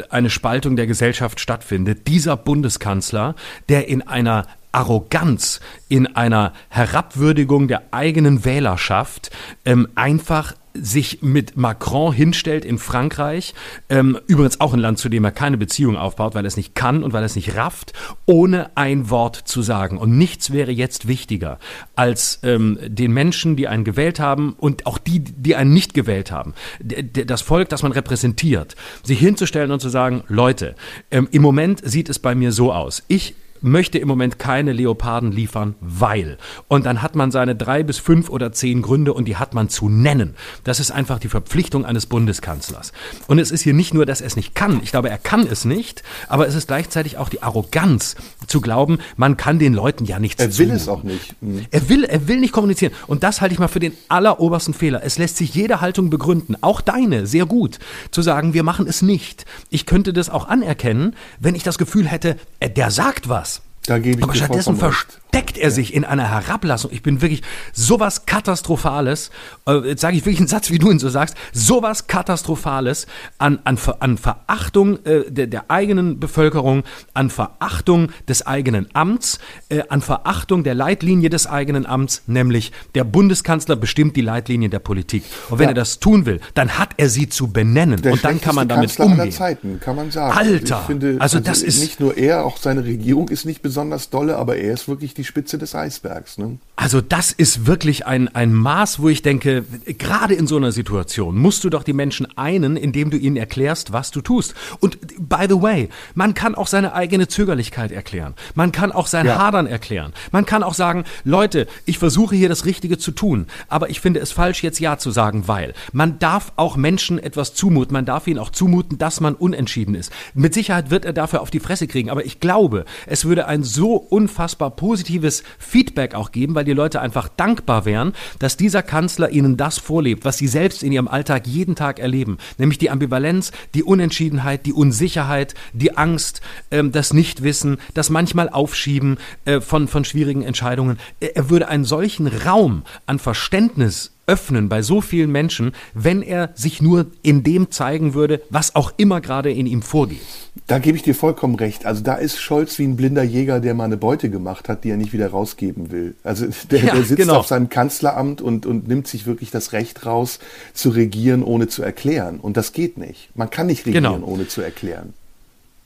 eine Spaltung der Gesellschaft stattfindet. Dieser Bundeskanzler, der in einer Arroganz, in einer Herabwürdigung der eigenen Wählerschaft ähm, einfach sich mit Macron hinstellt in Frankreich, ähm, übrigens auch ein Land, zu dem er keine Beziehung aufbaut, weil er es nicht kann und weil er es nicht rafft, ohne ein Wort zu sagen. Und nichts wäre jetzt wichtiger, als ähm, den Menschen, die einen gewählt haben und auch die, die einen nicht gewählt haben, das Volk, das man repräsentiert, sich hinzustellen und zu sagen, Leute, ähm, im Moment sieht es bei mir so aus. Ich möchte im Moment keine Leoparden liefern, weil. Und dann hat man seine drei bis fünf oder zehn Gründe und die hat man zu nennen. Das ist einfach die Verpflichtung eines Bundeskanzlers. Und es ist hier nicht nur, dass er es nicht kann. Ich glaube, er kann es nicht, aber es ist gleichzeitig auch die Arroganz zu glauben, man kann den Leuten ja nichts Er will zumuten. es auch nicht. Mhm. Er will, er will nicht kommunizieren. Und das halte ich mal für den allerobersten Fehler. Es lässt sich jede Haltung begründen, auch deine, sehr gut, zu sagen, wir machen es nicht. Ich könnte das auch anerkennen, wenn ich das Gefühl hätte, äh, der sagt was. Da gebe ich Aber stattdessen versteckt er sich in einer Herablassung. Ich bin wirklich sowas Katastrophales, äh, jetzt sage ich wirklich einen Satz, wie du ihn so sagst, sowas Katastrophales an, an, an Verachtung äh, der, der eigenen Bevölkerung, an Verachtung des eigenen Amts, äh, an Verachtung der Leitlinie des eigenen Amts, nämlich der Bundeskanzler bestimmt die Leitlinien der Politik. Und wenn ja. er das tun will, dann hat er sie zu benennen. Der und dann kann man damit Kanzler umgehen. Zeiten, kann man sagen. Alter, finde, also, also das ist nicht nur er, auch seine Regierung ist nicht besonders besonders dolle, aber er ist wirklich die Spitze des Eisbergs. Ne? Also das ist wirklich ein, ein Maß, wo ich denke, gerade in so einer Situation musst du doch die Menschen einen, indem du ihnen erklärst, was du tust. Und by the way, man kann auch seine eigene Zögerlichkeit erklären. Man kann auch sein ja. Hadern erklären. Man kann auch sagen, Leute, ich versuche hier das Richtige zu tun, aber ich finde es falsch, jetzt Ja zu sagen, weil. Man darf auch Menschen etwas zumuten. Man darf ihnen auch zumuten, dass man unentschieden ist. Mit Sicherheit wird er dafür auf die Fresse kriegen, aber ich glaube, es würde ein so unfassbar positives Feedback auch geben, weil die Leute einfach dankbar wären, dass dieser Kanzler ihnen das vorlebt, was sie selbst in ihrem Alltag jeden Tag erleben, nämlich die Ambivalenz, die Unentschiedenheit, die Unsicherheit, die Angst, ähm, das Nichtwissen, das manchmal Aufschieben äh, von, von schwierigen Entscheidungen. Er würde einen solchen Raum an Verständnis öffnen bei so vielen Menschen, wenn er sich nur in dem zeigen würde, was auch immer gerade in ihm vorgeht. Da gebe ich dir vollkommen recht. Also da ist Scholz wie ein blinder Jäger, der mal eine Beute gemacht hat, die er nicht wieder rausgeben will. Also [LAUGHS] der, ja, der sitzt genau. auf seinem Kanzleramt und, und nimmt sich wirklich das Recht raus, zu regieren, ohne zu erklären. Und das geht nicht. Man kann nicht regieren, genau. ohne zu erklären.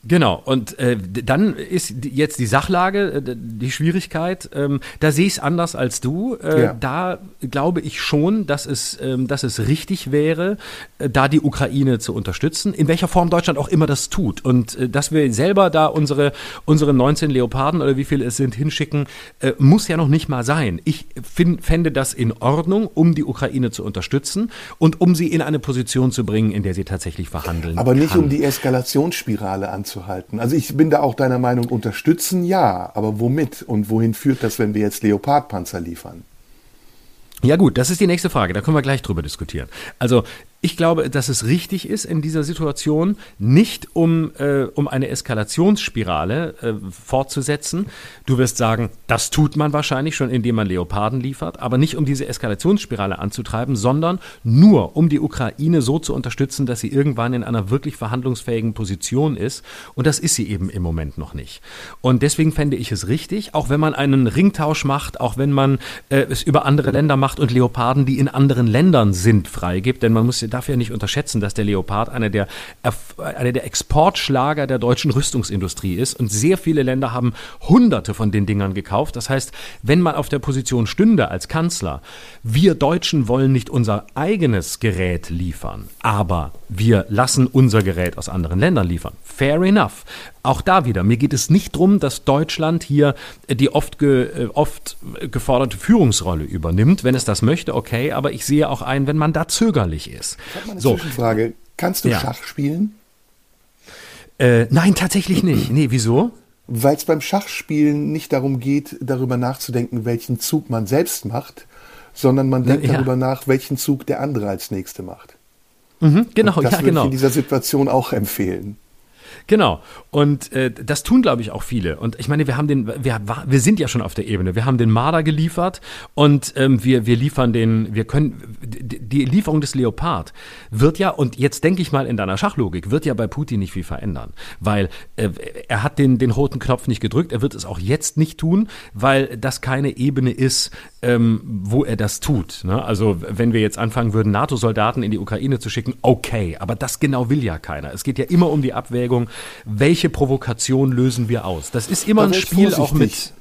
Genau, und äh, dann ist jetzt die Sachlage, äh, die Schwierigkeit, ähm, da sehe ich es anders als du. Äh, ja. Da glaube ich schon, dass es, ähm, dass es richtig wäre, äh, da die Ukraine zu unterstützen, in welcher Form Deutschland auch immer das tut. Und äh, dass wir selber da unsere, unsere 19 Leoparden oder wie viele es sind hinschicken, äh, muss ja noch nicht mal sein. Ich find, fände das in Ordnung, um die Ukraine zu unterstützen und um sie in eine Position zu bringen, in der sie tatsächlich verhandeln Aber nicht kann. um die Eskalationsspirale anzuhalten aufzuhalten. Also ich bin da auch deiner Meinung, unterstützen ja, aber womit und wohin führt das, wenn wir jetzt Leopardpanzer liefern? Ja gut, das ist die nächste Frage, da können wir gleich drüber diskutieren. Also ich glaube, dass es richtig ist in dieser Situation, nicht um, äh, um eine Eskalationsspirale äh, fortzusetzen. Du wirst sagen, das tut man wahrscheinlich schon, indem man Leoparden liefert, aber nicht um diese Eskalationsspirale anzutreiben, sondern nur um die Ukraine so zu unterstützen, dass sie irgendwann in einer wirklich verhandlungsfähigen Position ist. Und das ist sie eben im Moment noch nicht. Und deswegen fände ich es richtig, auch wenn man einen Ringtausch macht, auch wenn man äh, es über andere Länder macht und Leoparden, die in anderen Ländern sind, freigibt, denn man muss darf ja nicht unterschätzen, dass der Leopard einer der, einer der Exportschlager der deutschen Rüstungsindustrie ist. Und sehr viele Länder haben Hunderte von den Dingern gekauft. Das heißt, wenn man auf der Position stünde als Kanzler, wir Deutschen wollen nicht unser eigenes Gerät liefern, aber wir lassen unser Gerät aus anderen Ländern liefern. Fair enough. Auch da wieder, mir geht es nicht darum, dass Deutschland hier die oft, ge, äh, oft geforderte Führungsrolle übernimmt. Wenn es das möchte, okay, aber ich sehe auch ein, wenn man da zögerlich ist. Ich habe mal eine so. Zwischenfrage. Kannst du ja. Schach spielen? Äh, nein, tatsächlich nicht. Nee, wieso? Weil es beim Schachspielen nicht darum geht, darüber nachzudenken, welchen Zug man selbst macht, sondern man denkt ja. darüber nach, welchen Zug der andere als nächste macht. Mhm, genau, Und das ja, würde genau. ich in dieser Situation auch empfehlen. Genau. Und äh, das tun, glaube ich, auch viele. Und ich meine, wir haben den, wir, wir sind ja schon auf der Ebene. Wir haben den Marder geliefert und ähm, wir, wir liefern den, wir können, die Lieferung des Leopard wird ja, und jetzt denke ich mal in deiner Schachlogik, wird ja bei Putin nicht viel verändern. Weil äh, er hat den, den roten Knopf nicht gedrückt, er wird es auch jetzt nicht tun, weil das keine Ebene ist, ähm, wo er das tut. Ne? Also wenn wir jetzt anfangen würden, NATO-Soldaten in die Ukraine zu schicken, okay, aber das genau will ja keiner. Es geht ja immer um die Abwägung, welche Provokation lösen wir aus. Das ist immer ein Spiel auch mit.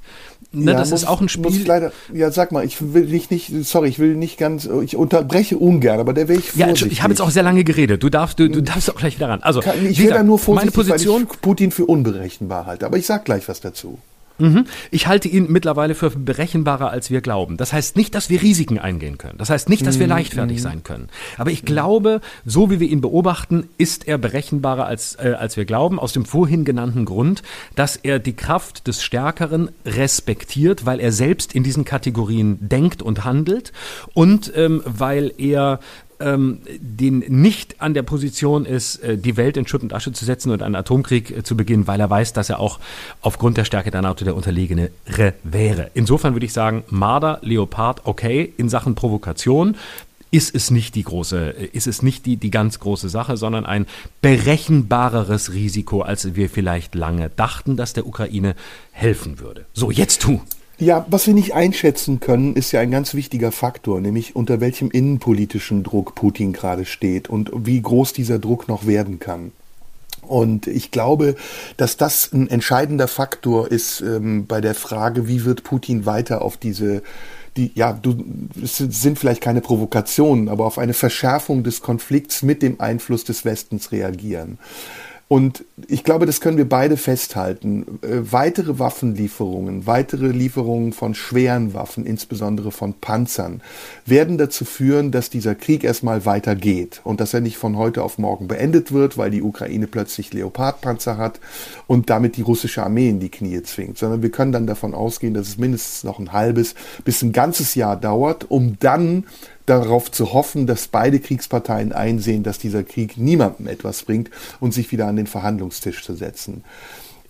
Ne, ja, das muss, ist auch ein Spiel. leider, ja, sag mal, ich will dich nicht, sorry, ich will nicht ganz, ich unterbreche ungern, aber der will ich vorsichtig. Ja, ich habe jetzt auch sehr lange geredet. Du darfst, du, du darfst auch gleich wieder ran. Also, ich will da nur vorsichtig, meine Position, weil ich Putin für unberechenbar halte. Aber ich sag gleich was dazu. Mhm. Ich halte ihn mittlerweile für berechenbarer, als wir glauben. Das heißt nicht, dass wir Risiken eingehen können. Das heißt nicht, dass wir mhm. leichtfertig mhm. sein können. Aber ich glaube, so wie wir ihn beobachten, ist er berechenbarer, als, äh, als wir glauben, aus dem vorhin genannten Grund, dass er die Kraft des Stärkeren respektiert, weil er selbst in diesen Kategorien denkt und handelt und ähm, weil er ähm, den nicht an der Position ist, äh, die Welt in Schutt und Asche zu setzen und einen Atomkrieg äh, zu beginnen, weil er weiß, dass er auch aufgrund der Stärke der NATO der Unterlegene wäre. Insofern würde ich sagen, Marder, Leopard, okay, in Sachen Provokation ist es nicht die große, äh, ist es nicht die, die ganz große Sache, sondern ein berechenbareres Risiko, als wir vielleicht lange dachten, dass der Ukraine helfen würde. So, jetzt tu. Ja, was wir nicht einschätzen können, ist ja ein ganz wichtiger Faktor, nämlich unter welchem innenpolitischen Druck Putin gerade steht und wie groß dieser Druck noch werden kann. Und ich glaube, dass das ein entscheidender Faktor ist ähm, bei der Frage, wie wird Putin weiter auf diese die, ja, du, es sind vielleicht keine Provokationen, aber auf eine Verschärfung des Konflikts mit dem Einfluss des Westens reagieren. Und ich glaube, das können wir beide festhalten. Äh, weitere Waffenlieferungen, weitere Lieferungen von schweren Waffen, insbesondere von Panzern, werden dazu führen, dass dieser Krieg erstmal weitergeht und dass er nicht von heute auf morgen beendet wird, weil die Ukraine plötzlich Leopardpanzer hat und damit die russische Armee in die Knie zwingt, sondern wir können dann davon ausgehen, dass es mindestens noch ein halbes bis ein ganzes Jahr dauert, um dann darauf zu hoffen, dass beide Kriegsparteien einsehen, dass dieser Krieg niemandem etwas bringt und sich wieder an den Verhandlungstisch zu setzen.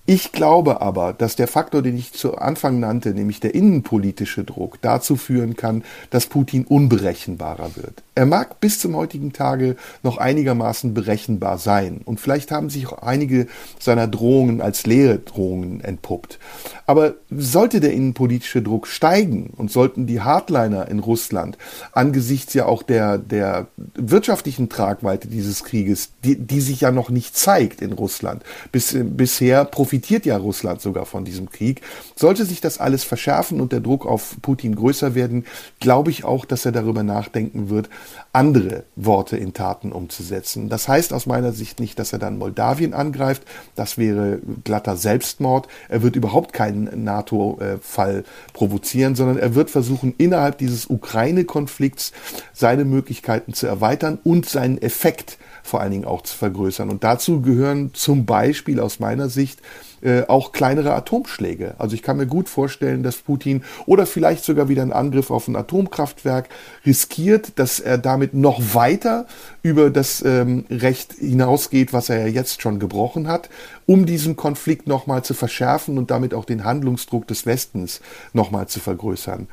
Ich glaube aber, dass der Faktor, den ich zu Anfang nannte, nämlich der innenpolitische Druck, dazu führen kann, dass Putin unberechenbarer wird. Er mag bis zum heutigen Tage noch einigermaßen berechenbar sein und vielleicht haben sich auch einige seiner Drohungen als leere Drohungen entpuppt. Aber sollte der innenpolitische Druck steigen und sollten die Hardliner in Russland angesichts ja auch der, der wirtschaftlichen Tragweite dieses Krieges, die, die sich ja noch nicht zeigt in Russland, bis, bisher profitiert ja Russland sogar von diesem Krieg, sollte sich das alles verschärfen und der Druck auf Putin größer werden, glaube ich auch, dass er darüber nachdenken wird, andere Worte in Taten umzusetzen. Das heißt aus meiner Sicht nicht, dass er dann Moldawien angreift. Das wäre glatter Selbstmord. Er wird überhaupt keinen NATO-Fall provozieren, sondern er wird versuchen, innerhalb dieses Ukraine-Konflikts seine Möglichkeiten zu erweitern und seinen Effekt vor allen Dingen auch zu vergrößern. Und dazu gehören zum Beispiel aus meiner Sicht äh, auch kleinere Atomschläge. Also ich kann mir gut vorstellen, dass Putin oder vielleicht sogar wieder einen Angriff auf ein Atomkraftwerk riskiert, dass er damit noch weiter über das ähm, Recht hinausgeht, was er ja jetzt schon gebrochen hat, um diesen Konflikt nochmal zu verschärfen und damit auch den Handlungsdruck des Westens nochmal zu vergrößern.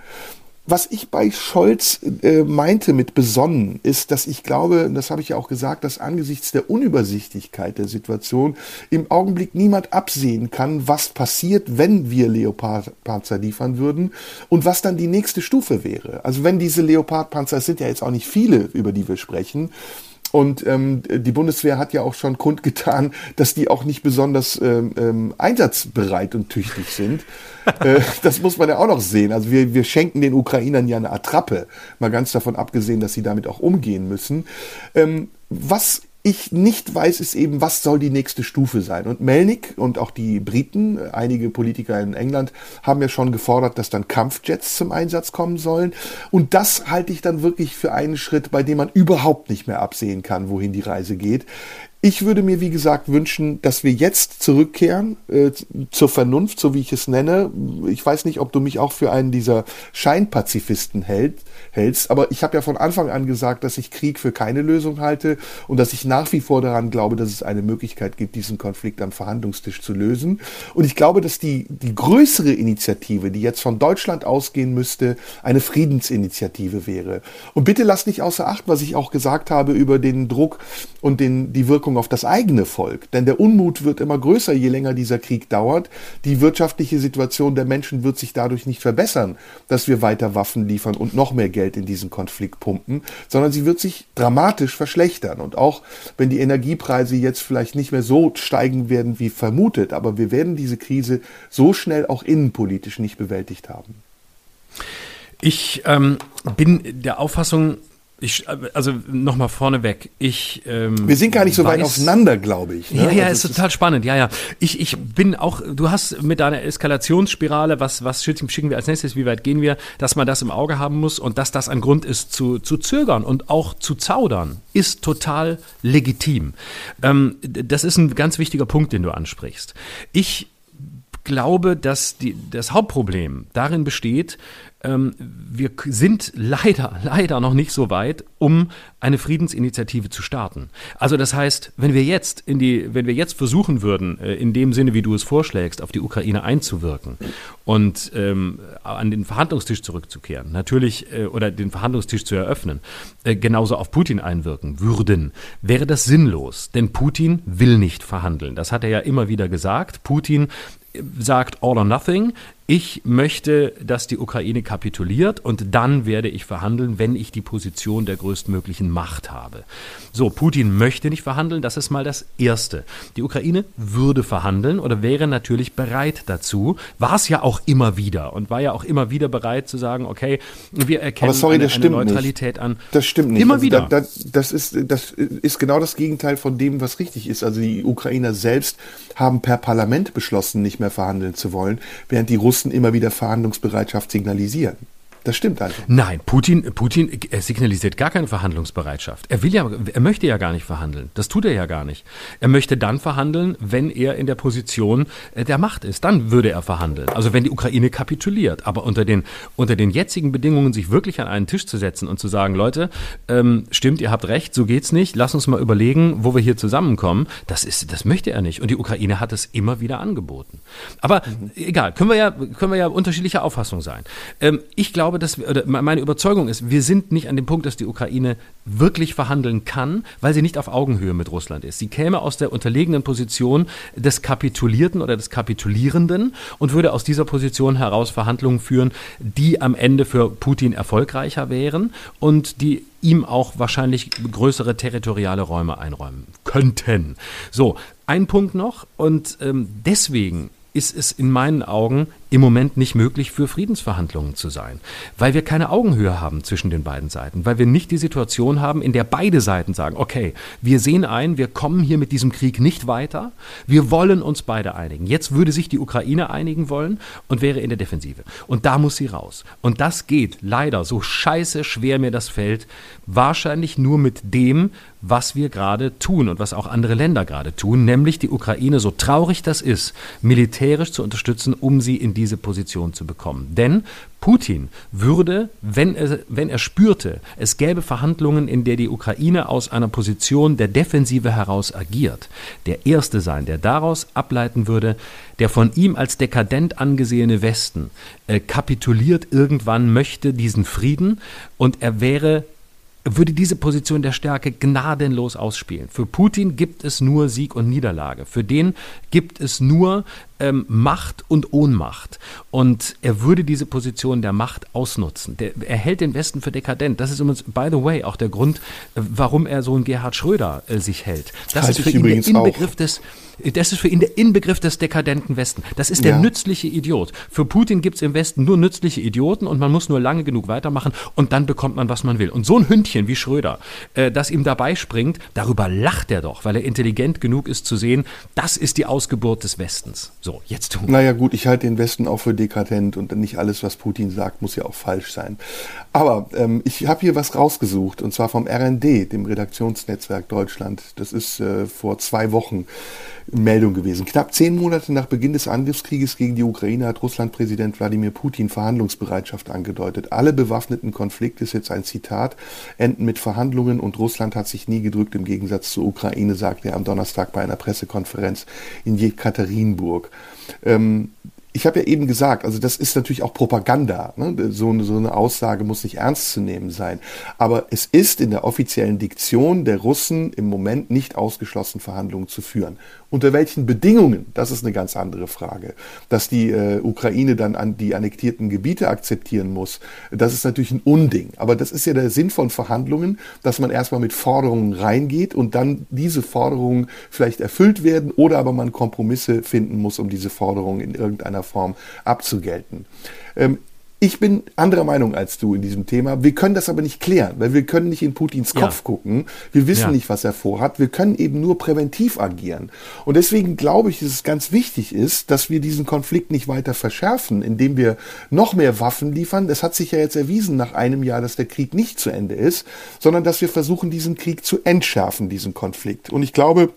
Was ich bei Scholz äh, meinte mit besonnen, ist, dass ich glaube, das habe ich ja auch gesagt, dass angesichts der Unübersichtlichkeit der Situation im Augenblick niemand absehen kann, was passiert, wenn wir Leopardpanzer liefern würden und was dann die nächste Stufe wäre. Also wenn diese Leopardpanzer, es sind ja jetzt auch nicht viele, über die wir sprechen, und ähm, die Bundeswehr hat ja auch schon kundgetan, dass die auch nicht besonders ähm, ähm, einsatzbereit und tüchtig sind. [LAUGHS] äh, das muss man ja auch noch sehen. Also wir, wir schenken den Ukrainern ja eine Attrappe, mal ganz davon abgesehen, dass sie damit auch umgehen müssen. Ähm, was ich nicht weiß, ist eben, was soll die nächste Stufe sein. Und Melnik und auch die Briten, einige Politiker in England, haben ja schon gefordert, dass dann Kampfjets zum Einsatz kommen sollen. Und das halte ich dann wirklich für einen Schritt, bei dem man überhaupt nicht mehr absehen kann, wohin die Reise geht. Ich würde mir, wie gesagt, wünschen, dass wir jetzt zurückkehren äh, zur Vernunft, so wie ich es nenne. Ich weiß nicht, ob du mich auch für einen dieser Scheinpazifisten hält, hältst, aber ich habe ja von Anfang an gesagt, dass ich Krieg für keine Lösung halte und dass ich nach wie vor daran glaube, dass es eine Möglichkeit gibt, diesen Konflikt am Verhandlungstisch zu lösen. Und ich glaube, dass die, die größere Initiative, die jetzt von Deutschland ausgehen müsste, eine Friedensinitiative wäre. Und bitte lass nicht außer Acht, was ich auch gesagt habe über den Druck und den, die Wirkung Wirkung auf das eigene Volk. Denn der Unmut wird immer größer, je länger dieser Krieg dauert. Die wirtschaftliche Situation der Menschen wird sich dadurch nicht verbessern, dass wir weiter Waffen liefern und noch mehr Geld in diesen Konflikt pumpen, sondern sie wird sich dramatisch verschlechtern. Und auch wenn die Energiepreise jetzt vielleicht nicht mehr so steigen werden wie vermutet, aber wir werden diese Krise so schnell auch innenpolitisch nicht bewältigt haben. Ich ähm, bin der Auffassung, ich, also nochmal vorneweg. Ich, ähm, Wir sind gar nicht so weiß, weit auseinander, glaube ich. Ne? Ja, ja, also ist total ist spannend. Ja, ja. Ich, ich bin auch, du hast mit deiner Eskalationsspirale, was, was schicken wir als nächstes, wie weit gehen wir, dass man das im Auge haben muss und dass das ein Grund ist zu, zu zögern und auch zu zaudern, ist total legitim. Ähm, das ist ein ganz wichtiger Punkt, den du ansprichst. Ich glaube, dass die, das Hauptproblem darin besteht, ähm, wir sind leider, leider noch nicht so weit, um eine Friedensinitiative zu starten. Also das heißt, wenn wir jetzt in die, wenn wir jetzt versuchen würden, äh, in dem Sinne, wie du es vorschlägst, auf die Ukraine einzuwirken und ähm, an den Verhandlungstisch zurückzukehren, natürlich äh, oder den Verhandlungstisch zu eröffnen, äh, genauso auf Putin einwirken würden, wäre das sinnlos. Denn Putin will nicht verhandeln. Das hat er ja immer wieder gesagt. Putin sagt all or nothing. Ich möchte, dass die Ukraine kapituliert und dann werde ich verhandeln, wenn ich die Position der größtmöglichen Macht habe. So, Putin möchte nicht verhandeln, das ist mal das Erste. Die Ukraine würde verhandeln oder wäre natürlich bereit dazu, war es ja auch immer wieder und war ja auch immer wieder bereit zu sagen, okay, wir erkennen sorry, eine, eine Neutralität nicht. an. Das stimmt nicht. Immer also wieder. Da, da, das, ist, das ist genau das Gegenteil von dem, was richtig ist. Also die Ukrainer selbst haben per Parlament beschlossen, nicht mehr verhandeln zu wollen, während die Russen immer wieder Verhandlungsbereitschaft signalisieren. Das stimmt also. Nein, Putin, Putin er signalisiert gar keine Verhandlungsbereitschaft. Er will ja, er möchte ja gar nicht verhandeln. Das tut er ja gar nicht. Er möchte dann verhandeln, wenn er in der Position äh, der Macht ist. Dann würde er verhandeln. Also wenn die Ukraine kapituliert. Aber unter den, unter den jetzigen Bedingungen sich wirklich an einen Tisch zu setzen und zu sagen, Leute, ähm, stimmt, ihr habt recht, so geht's nicht. Lass uns mal überlegen, wo wir hier zusammenkommen. Das ist, das möchte er nicht. Und die Ukraine hat es immer wieder angeboten. Aber mhm. egal, können wir ja, können wir ja unterschiedlicher Auffassung sein. Ähm, ich glaube, dass wir, oder meine Überzeugung ist, wir sind nicht an dem Punkt, dass die Ukraine wirklich verhandeln kann, weil sie nicht auf Augenhöhe mit Russland ist. Sie käme aus der unterlegenen Position des Kapitulierten oder des Kapitulierenden und würde aus dieser Position heraus Verhandlungen führen, die am Ende für Putin erfolgreicher wären und die ihm auch wahrscheinlich größere territoriale Räume einräumen könnten. So, ein Punkt noch und ähm, deswegen ist es in meinen Augen im Moment nicht möglich, für Friedensverhandlungen zu sein, weil wir keine Augenhöhe haben zwischen den beiden Seiten, weil wir nicht die Situation haben, in der beide Seiten sagen, okay, wir sehen ein, wir kommen hier mit diesem Krieg nicht weiter, wir wollen uns beide einigen. Jetzt würde sich die Ukraine einigen wollen und wäre in der Defensive. Und da muss sie raus. Und das geht leider, so scheiße schwer mir das fällt, wahrscheinlich nur mit dem, was wir gerade tun und was auch andere Länder gerade tun, nämlich die Ukraine, so traurig das ist, militärisch zu unterstützen, um sie in diese Position zu bekommen. Denn Putin würde, wenn er, wenn er spürte, es gäbe Verhandlungen, in der die Ukraine aus einer Position der Defensive heraus agiert, der Erste sein, der daraus ableiten würde, der von ihm als dekadent angesehene Westen äh, kapituliert irgendwann möchte diesen Frieden und er wäre würde diese Position der Stärke gnadenlos ausspielen. Für Putin gibt es nur Sieg und Niederlage. Für den gibt es nur ähm, Macht und Ohnmacht. Und er würde diese Position der Macht ausnutzen. Der, er hält den Westen für dekadent. Das ist übrigens, by the way, auch der Grund, äh, warum er so einen Gerhard Schröder äh, sich hält. Das Halt ist für ihn der Inbegriff des das ist für ihn der Inbegriff des dekadenten Westen. Das ist der Ja. nützliche Idiot. Für Putin gibt es im Westen nur nützliche Idioten und man muss nur lange genug weitermachen und dann bekommt man, was man will. Und so ein Hündchen wie Schröder, äh, das ihm dabei springt, darüber lacht er doch, weil er intelligent genug ist zu sehen, das ist die Ausgeburt des Westens. So, jetzt du. Naja gut, ich halte den Westen auch für dekadent und nicht alles, was Putin sagt, muss ja auch falsch sein. Aber ähm, ich habe hier was rausgesucht und zwar vom RND, dem Redaktionsnetzwerk Deutschland. Das ist äh, vor zwei Wochen Meldung gewesen. Knapp zehn Monate nach Beginn des Angriffskrieges gegen die Ukraine hat Russland-Präsident Wladimir Putin Verhandlungsbereitschaft angedeutet. Alle bewaffneten Konflikte, ist jetzt ein Zitat, enden mit Verhandlungen und Russland hat sich nie gedrückt im Gegensatz zur Ukraine, sagte er am Donnerstag bei einer Pressekonferenz in Jekaterinburg. Ähm, ich habe ja eben gesagt, also das ist natürlich auch Propaganda. Ne? So, so eine Aussage muss nicht ernst zu nehmen sein. Aber es ist in der offiziellen Diktion der Russen im Moment nicht ausgeschlossen, Verhandlungen zu führen. Unter welchen Bedingungen, das ist eine ganz andere Frage. Dass die äh, Ukraine dann an die annektierten Gebiete akzeptieren muss, das ist natürlich ein Unding. Aber das ist ja der Sinn von Verhandlungen, dass man erstmal mit Forderungen reingeht und dann diese Forderungen vielleicht erfüllt werden oder aber man Kompromisse finden muss, um diese Forderungen in irgendeiner Form abzugelten. Ähm, ich bin anderer Meinung als du in diesem Thema. Wir können das aber nicht klären, weil wir können nicht in Putins Ja. Kopf gucken. Wir wissen Ja. nicht, was er vorhat. Wir können eben nur präventiv agieren. Und deswegen glaube ich, dass es ganz wichtig ist, dass wir diesen Konflikt nicht weiter verschärfen, indem wir noch mehr Waffen liefern. Es hat sich ja jetzt erwiesen nach einem Jahr, dass der Krieg nicht zu Ende ist, sondern dass wir versuchen, diesen Krieg zu entschärfen, diesen Konflikt. Und ich glaube,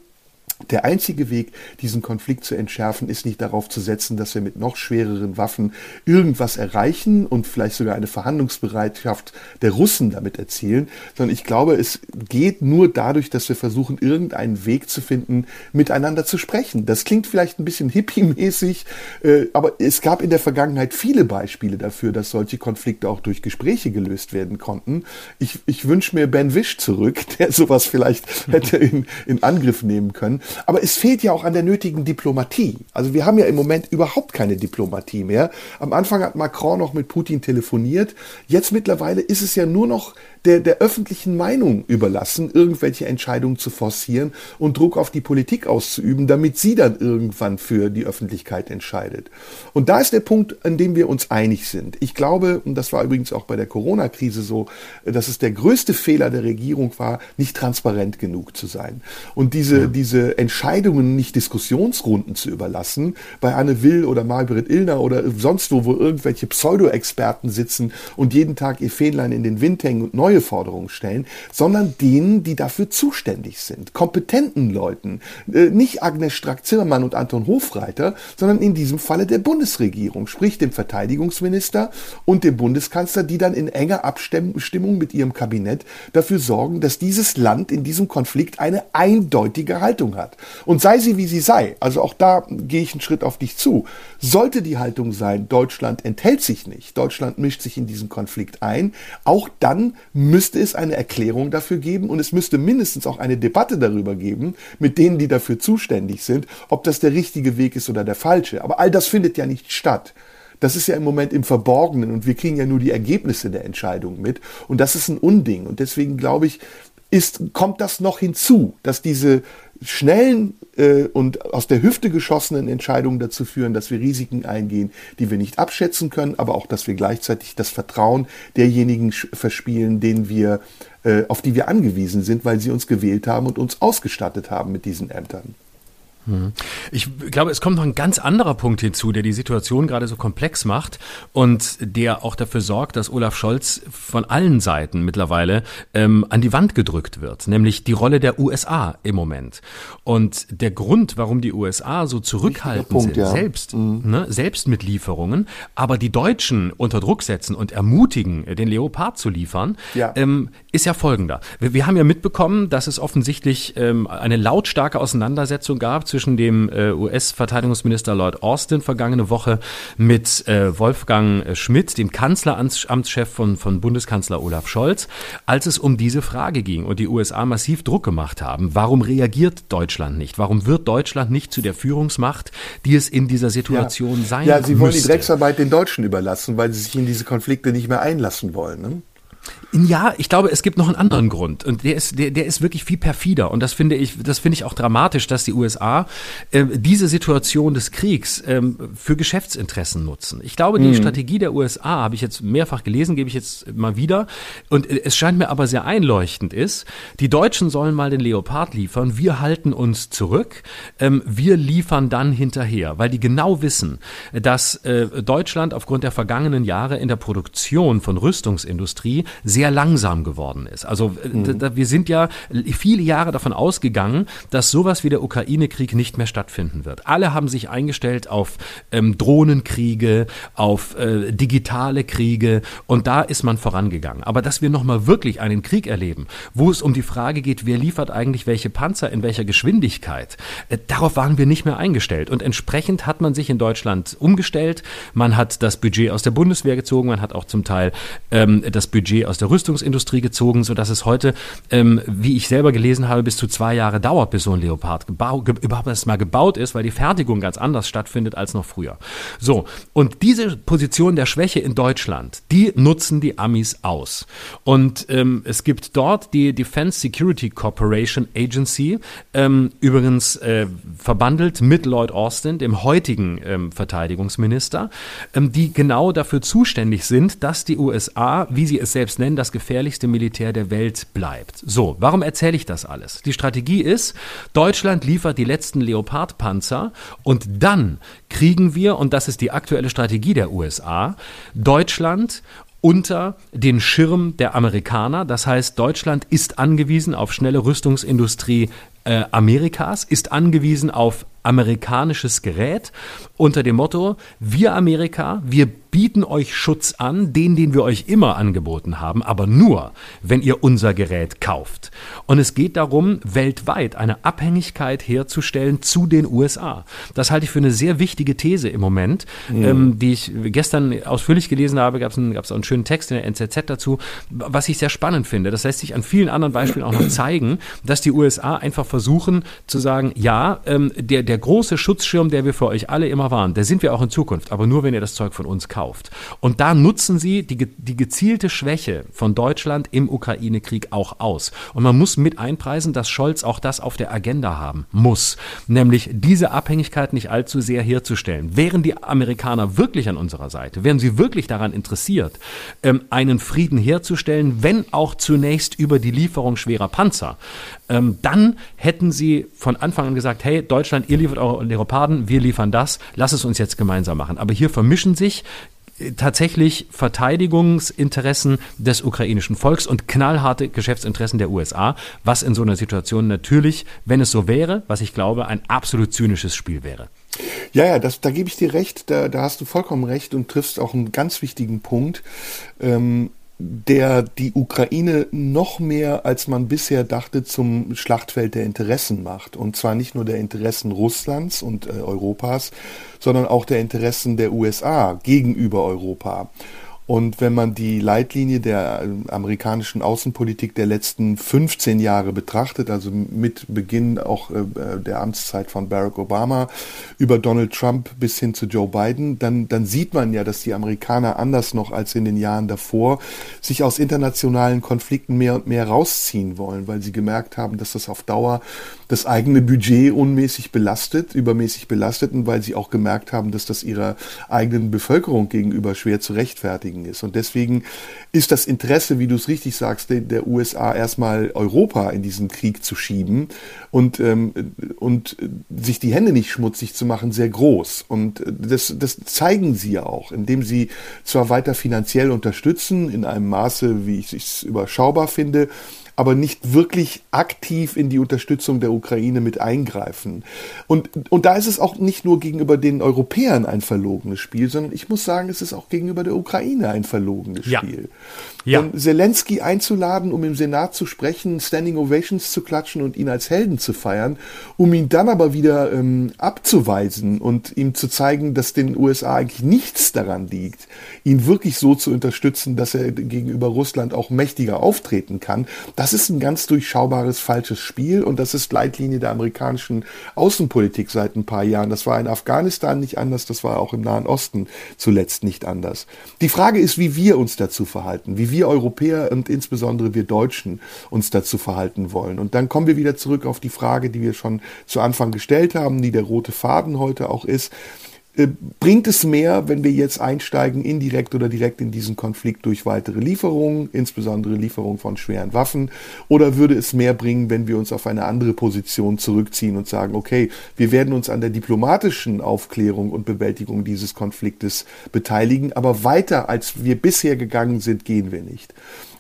der einzige Weg, diesen Konflikt zu entschärfen, ist nicht darauf zu setzen, dass wir mit noch schwereren Waffen irgendwas erreichen und vielleicht sogar eine Verhandlungsbereitschaft der Russen damit erzielen, sondern ich glaube, es geht nur dadurch, dass wir versuchen, irgendeinen Weg zu finden, miteinander zu sprechen. Das klingt vielleicht ein bisschen hippie-mäßig, äh, aber es gab in der Vergangenheit viele Beispiele dafür, dass solche Konflikte auch durch Gespräche gelöst werden konnten. Ich, ich wünsche mir Ben Wish zurück, [LAUGHS] der sowas vielleicht hätte in, in Angriff nehmen können. Aber es fehlt ja auch an der nötigen Diplomatie. Also wir haben ja im Moment überhaupt keine Diplomatie mehr. Am Anfang hat Macron noch mit Putin telefoniert. Jetzt mittlerweile ist es ja nur noch der, der öffentlichen Meinung überlassen, irgendwelche Entscheidungen zu forcieren und Druck auf die Politik auszuüben, damit sie dann irgendwann für die Öffentlichkeit entscheidet. Und da ist der Punkt, an dem wir uns einig sind. Ich glaube, und das war übrigens auch bei der Corona-Krise so, dass es der größte Fehler der Regierung war, nicht transparent genug zu sein. Und diese, ja. diese Entscheidungen nicht Diskussionsrunden zu überlassen, bei Anne Will oder Margaret Illner oder sonst wo, wo irgendwelche Pseudo-Experten sitzen und jeden Tag ihr Fähnlein in den Wind hängen und neue neue Forderungen stellen, sondern denen, die dafür zuständig sind, kompetenten Leuten, äh, nicht Agnes Strack-Zimmermann und Anton Hofreiter, sondern in diesem Falle der Bundesregierung, sprich dem Verteidigungsminister und dem Bundeskanzler, die dann in enger Abstimmung mit ihrem Kabinett dafür sorgen, dass dieses Land in diesem Konflikt eine eindeutige Haltung hat. Und sei sie wie sie sei, also auch da gehe ich einen Schritt auf dich zu, sollte die Haltung sein, Deutschland enthält sich nicht, Deutschland mischt sich in diesen Konflikt ein, auch dann müsste es eine Erklärung dafür geben und es müsste mindestens auch eine Debatte darüber geben, mit denen, die dafür zuständig sind, ob das der richtige Weg ist oder der falsche. Aber all das findet ja nicht statt. Das ist ja im Moment im Verborgenen und wir kriegen ja nur die Ergebnisse der Entscheidung mit. Und das ist ein Unding. Und deswegen glaube ich, ist, kommt das noch hinzu, dass diese schnellen äh, und aus der Hüfte geschossenen Entscheidungen dazu führen, dass wir Risiken eingehen, die wir nicht abschätzen können, aber auch, dass wir gleichzeitig das Vertrauen derjenigen verspielen, denen wir, äh, auf die wir angewiesen sind, weil sie uns gewählt haben und uns ausgestattet haben mit diesen Ämtern. Ich glaube, es kommt noch ein ganz anderer Punkt hinzu, der die Situation gerade so komplex macht und der auch dafür sorgt, dass Olaf Scholz von allen Seiten mittlerweile ähm, an die Wand gedrückt wird, nämlich die Rolle der USA im Moment. Und der Grund, warum die USA so zurückhaltend Punkt, sind, ja. selbst, mhm. ne, selbst mit Lieferungen, aber die Deutschen unter Druck setzen und ermutigen, den Leopard zu liefern, ja. ähm, ist ja folgender. Wir, wir, haben ja mitbekommen, dass es offensichtlich ähm, eine lautstarke Auseinandersetzung gab zwischen dem äh, US-Verteidigungsminister Lloyd Austin vergangene Woche mit äh, Wolfgang äh, Schmidt, dem Kanzleramtschef von, von Bundeskanzler Olaf Scholz, als es um diese Frage ging und die USA massiv Druck gemacht haben. Warum reagiert Deutschland nicht? Warum wird Deutschland nicht zu der Führungsmacht, die es in dieser Situation ja. sein Ja, sie wollen müsste? die Drecksarbeit den Deutschen überlassen, weil sie sich in diese Konflikte nicht mehr einlassen wollen. Ne? Ja, ich glaube, es gibt noch einen anderen Grund und der ist, der, der ist wirklich viel perfider und das finde ich, das finde ich auch dramatisch, dass die USA äh, diese Situation des Kriegs ähm, für Geschäftsinteressen nutzen. Ich glaube, die mhm. Strategie der USA habe ich jetzt mehrfach gelesen, gebe ich jetzt mal wieder und äh, es scheint mir aber sehr einleuchtend ist. Die Deutschen sollen mal den Leopard liefern, wir halten uns zurück, ähm, wir liefern dann hinterher, weil die genau wissen, dass äh, Deutschland aufgrund der vergangenen Jahre in der Produktion von Rüstungsindustrie sehr langsam geworden ist. Also mhm. da, wir sind ja viele Jahre davon ausgegangen, dass sowas wie der Ukraine-Krieg nicht mehr stattfinden wird. Alle haben sich eingestellt auf ähm, Drohnenkriege, auf äh, digitale Kriege und da ist man vorangegangen. Aber dass wir nochmal wirklich einen Krieg erleben, wo es um die Frage geht, wer liefert eigentlich welche Panzer in welcher Geschwindigkeit, äh, darauf waren wir nicht mehr eingestellt. Und entsprechend hat man sich in Deutschland umgestellt. Man hat das Budget aus der Bundeswehr gezogen, man hat auch zum Teil ähm, das Budget aus der Rüstungsindustrie gezogen, sodass es heute, ähm, wie ich selber gelesen habe, bis zu zwei Jahre dauert, bis so ein Leopard überhaupt erst mal gebaut ist, weil die Fertigung ganz anders stattfindet als noch früher. So, und diese Position der Schwäche in Deutschland, die nutzen die Amis aus. Und ähm, es gibt dort die Defense Security Corporation Agency, ähm, übrigens äh, verbandelt mit Lloyd Austin, dem heutigen ähm, Verteidigungsminister, ähm, die genau dafür zuständig sind, dass die USA, wie sie es selbst selbst nennen, das gefährlichste Militär der Welt bleibt. So, warum erzähle ich das alles? Die Strategie ist, Deutschland liefert die letzten Leopard-Panzer und dann kriegen wir, und das ist die aktuelle Strategie der USA, Deutschland unter den Schirm der Amerikaner. Das heißt, Deutschland ist angewiesen auf schnelle Rüstungsindustrie äh, Amerikas, ist angewiesen auf amerikanisches Gerät unter dem Motto, wir Amerika, wir bieten euch Schutz an, den, den wir euch immer angeboten haben, aber nur, wenn ihr unser Gerät kauft. Und es geht darum, weltweit eine Abhängigkeit herzustellen zu den USA. Das halte ich für eine sehr wichtige These im Moment, mhm. ähm, die ich gestern ausführlich gelesen habe. Gab es einen, einen schönen Text in der NZZ dazu, was ich sehr spannend finde. Das lässt sich an vielen anderen Beispielen auch noch [CLEARS THROAT] zeigen, dass die USA einfach versuchen zu sagen, ja, ähm, der, der große Schutzschirm, der wir für euch alle immer waren, der sind wir auch in Zukunft, aber nur, wenn ihr das Zeug von uns kauft. Und da nutzen sie die, die gezielte Schwäche von Deutschland im Ukraine-Krieg auch aus. Und man muss mit einpreisen, dass Scholz auch das auf der Agenda haben muss, nämlich diese Abhängigkeit nicht allzu sehr herzustellen. Wären die Amerikaner wirklich an unserer Seite, wären sie wirklich daran interessiert, ähm, einen Frieden herzustellen, wenn auch zunächst über die Lieferung schwerer Panzer, ähm, dann hätten sie von Anfang an gesagt, hey, Deutschland, ihr liefert eure Leoparden, wir liefern das, lass es uns jetzt gemeinsam machen. Aber hier vermischen sich tatsächlich Verteidigungsinteressen des ukrainischen Volks und knallharte Geschäftsinteressen der USA, was in so einer Situation natürlich, wenn es so wäre, was ich glaube, ein absolut zynisches Spiel wäre. Ja, ja, das, da gebe ich dir recht, da, da hast du vollkommen recht und triffst auch einen ganz wichtigen Punkt. Ähm, der die Ukraine noch mehr, als man bisher dachte, zum Schlachtfeld der Interessen macht. Und zwar nicht nur der Interessen Russlands und äh, Europas, sondern auch der Interessen der USA gegenüber Europa. Und wenn man die Leitlinie der äh, amerikanischen Außenpolitik der letzten 15 Jahre betrachtet, also mit Beginn auch äh, der Amtszeit von Barack Obama über Donald Trump bis hin zu Joe Biden, dann, dann sieht man ja, dass die Amerikaner anders noch als in den Jahren davor sich aus internationalen Konflikten mehr und mehr rausziehen wollen, weil sie gemerkt haben, dass das auf Dauer das eigene Budget unmäßig belastet, übermäßig belastet und weil sie auch gemerkt haben, dass das ihrer eigenen Bevölkerung gegenüber schwer zu rechtfertigen ist. Und deswegen ist das Interesse, wie du es richtig sagst, der, der USA erstmal Europa in diesen Krieg zu schieben und, ähm, und sich die Hände nicht schmutzig zu machen, sehr groß. Und das, das zeigen sie ja auch, indem sie zwar weiter finanziell unterstützen, in einem Maße, wie ich es überschaubar finde, aber nicht wirklich aktiv in die Unterstützung der Ukraine mit eingreifen. Und, und da ist es auch nicht nur gegenüber den Europäern ein verlogenes Spiel, sondern ich muss sagen, es ist auch gegenüber der Ukraine ein verlogenes ja. Spiel. Ja. Und Zelensky einzuladen, um im Senat zu sprechen, Standing Ovations zu klatschen und ihn als Helden zu feiern, um ihn dann aber wieder ähm, abzuweisen und ihm zu zeigen, dass den USA eigentlich nichts daran liegt, ihn wirklich so zu unterstützen, dass er gegenüber Russland auch mächtiger auftreten kann. Das ist ein ganz durchschaubares falsches Spiel und das ist Leitlinie der amerikanischen Außenpolitik seit ein paar Jahren. Das war in Afghanistan nicht anders, das war auch im Nahen Osten zuletzt nicht anders. Die Frage ist, wie wir uns dazu verhalten, wie wir Europäer und insbesondere wir Deutschen uns dazu verhalten wollen. Und dann kommen wir wieder zurück auf die Frage, die wir schon zu Anfang gestellt haben, die der rote Faden heute auch ist. Äh, bringt es mehr, wenn wir jetzt einsteigen, indirekt oder direkt in diesen Konflikt durch weitere Lieferungen, insbesondere Lieferungen von schweren Waffen? Oder würde es mehr bringen, wenn wir uns auf eine andere Position zurückziehen und sagen, okay, wir werden uns an der diplomatischen Aufklärung und Bewältigung dieses Konfliktes beteiligen, aber weiter als wir bisher gegangen sind, gehen wir nicht.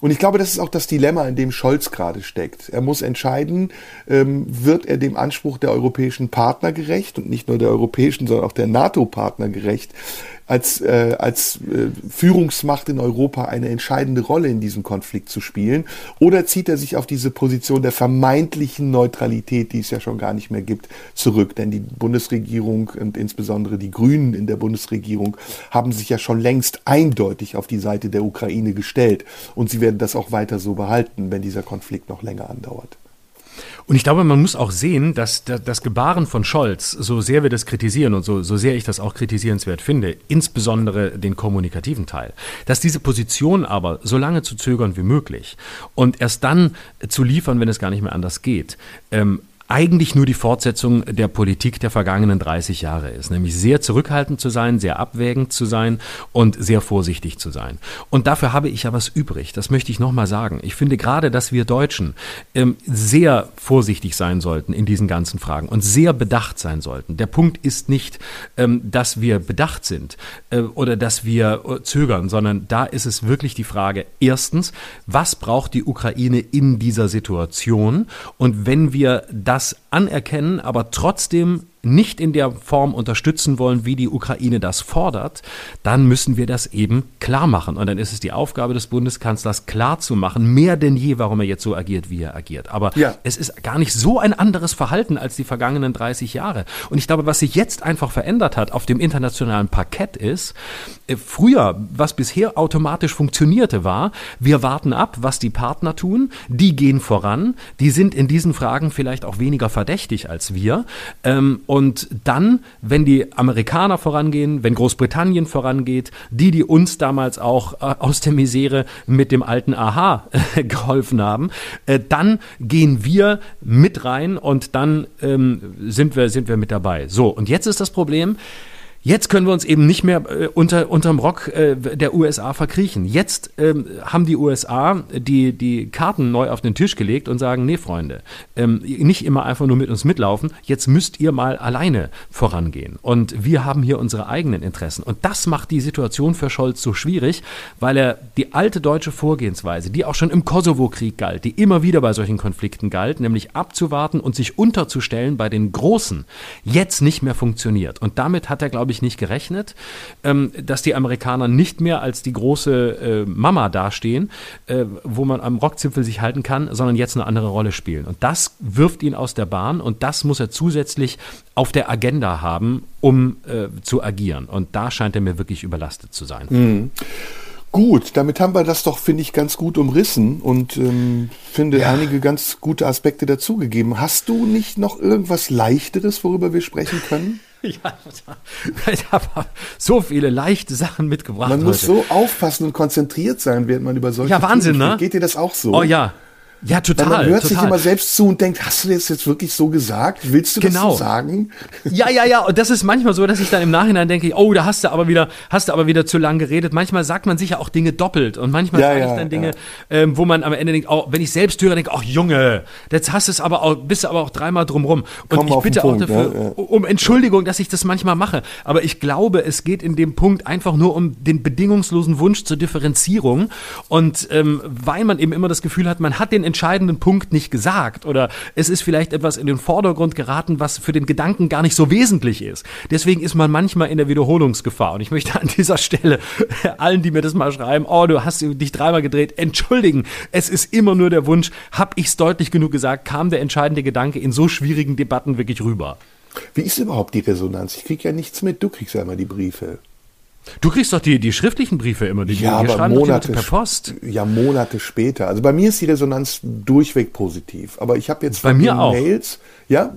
Und ich glaube, das ist auch das Dilemma, in dem Scholz gerade steckt. Er muss entscheiden, ähm, wird er dem Anspruch der europäischen Partner gerecht und nicht nur der europäischen, sondern auch der NATO-Partner gerecht, als, äh, als äh, Führungsmacht in Europa eine entscheidende Rolle in diesem Konflikt zu spielen? Oder zieht er sich auf diese Position der vermeintlichen Neutralität, die es ja schon gar nicht mehr gibt, zurück? Denn die Bundesregierung und insbesondere die Grünen in der Bundesregierung haben sich ja schon längst eindeutig auf die Seite der Ukraine gestellt. Und sie werden das auch weiter so behalten, wenn dieser Konflikt noch länger andauert. Und ich glaube, man muss auch sehen, dass das Gebaren von Scholz, so sehr wir das kritisieren und so, so sehr ich das auch kritisierenswert finde, insbesondere den kommunikativen Teil, dass diese Position aber so lange zu zögern wie möglich und erst dann zu liefern, wenn es gar nicht mehr anders geht, ähm, eigentlich nur die Fortsetzung der Politik der vergangenen 30 Jahre ist, nämlich sehr zurückhaltend zu sein, sehr abwägend zu sein und sehr vorsichtig zu sein. Und dafür habe ich ja was übrig, das möchte ich nochmal sagen. Ich finde gerade, dass wir Deutschen ähm, sehr vorsichtig sein sollten in diesen ganzen Fragen und sehr bedacht sein sollten. Der Punkt ist nicht, ähm, dass wir bedacht sind äh, oder dass wir äh, zögern, sondern da ist es wirklich die Frage, erstens, was braucht die Ukraine in dieser Situation? Und wenn wir das das anerkennen, aber trotzdem nicht in der Form unterstützen wollen, wie die Ukraine das fordert, dann müssen wir das eben klar machen. Und dann ist es die Aufgabe des Bundeskanzlers, klar zu machen, mehr denn je, warum er jetzt so agiert, wie er agiert. Aber ja. es ist gar nicht so ein anderes Verhalten als die vergangenen 30 Jahre. Und ich glaube, was sich jetzt einfach verändert hat auf dem internationalen Parkett ist, äh, früher, was bisher automatisch funktionierte, war, wir warten ab, was die Partner tun, die gehen voran, die sind in diesen Fragen vielleicht auch weniger verdächtig als wir. Ähm, und dann, wenn die Amerikaner vorangehen, wenn Großbritannien vorangeht, die, die uns damals auch äh, aus der Misere mit dem alten Aha äh, [LAUGHS] geholfen haben, äh, dann gehen wir mit rein und dann ähm, sind, wir, sind wir mit dabei. So, und jetzt ist das Problem, Jetzt können wir uns eben nicht mehr äh, unter unterm Rock äh, der USA verkriechen. Jetzt ähm, haben die USA die die Karten neu auf den Tisch gelegt und sagen, nee Freunde, ähm, nicht immer einfach nur mit uns mitlaufen. Jetzt müsst ihr mal alleine vorangehen. Und wir haben hier unsere eigenen Interessen. Und das macht die Situation für Scholz so schwierig, weil er die alte deutsche Vorgehensweise, die auch schon im Kosovo-Krieg galt, die immer wieder bei solchen Konflikten galt, nämlich abzuwarten und sich unterzustellen bei den Großen, jetzt nicht mehr funktioniert. Und damit hat er, glaube ich ich, nicht gerechnet, ähm, dass die Amerikaner nicht mehr als die große äh, Mama dastehen, äh, wo man am Rockzipfel sich halten kann, sondern jetzt eine andere Rolle spielen. Und das wirft ihn aus der Bahn und das muss er zusätzlich auf der Agenda haben, um äh, zu agieren. Und da scheint er mir wirklich überlastet zu sein. Mhm. Gut, damit haben wir das doch, finde ich, ganz gut umrissen und ähm, finde ja. einige ganz gute Aspekte dazugegeben. Hast du nicht noch irgendwas Leichteres, worüber wir sprechen können? [LAUGHS] Ja, ich habe so viele leichte Sachen mitgebracht. Man muss so aufpassen und konzentriert sein, während man über solche Ja, Wahnsinn, ne? Geht dir das auch so? Oh ja, ja, total. Weil man hört total. sich immer selbst zu und denkt, hast du das jetzt wirklich so gesagt? Willst du genau. das so sagen? [LAUGHS] Ja, ja, ja. Und das ist manchmal so, dass ich dann im Nachhinein denke, oh, da hast du aber wieder, hast du aber wieder zu lang geredet. Manchmal sagt man sich ja auch Dinge doppelt und manchmal ja, sage ja, ich dann Dinge, ja. ähm, wo man am Ende denkt, oh, wenn ich selbst höre, denke, ach Junge, jetzt hast du es aber auch, bist du aber auch dreimal drumrum. Und Komm ich bitte auch Punkt, dafür um Entschuldigung, dass ich das manchmal mache. Aber ich glaube, es geht in dem Punkt einfach nur um den bedingungslosen Wunsch zur Differenzierung. Und ähm, weil man eben immer das Gefühl hat, man hat den entscheidenden Punkt nicht gesagt oder es ist vielleicht etwas in den Vordergrund geraten, was für den Gedanken gar nicht so wesentlich ist. Deswegen ist man manchmal in der Wiederholungsgefahr. Und ich möchte an dieser Stelle [LAUGHS] allen, die mir das mal schreiben, oh, du hast dich dreimal gedreht, entschuldigen. Es ist immer nur der Wunsch, hab ich es deutlich genug gesagt, kam der entscheidende Gedanke in so schwierigen Debatten wirklich rüber. Wie ist überhaupt die Resonanz? Ich kriege ja nichts mit. Du kriegst ja immer die Briefe. Du kriegst doch die, die schriftlichen Briefe immer, die ja, die aber Monate, per Post. Ja, Monate später. Also bei mir ist die Resonanz durchweg positiv. Aber ich habe jetzt bei mir auch. Mails, ja,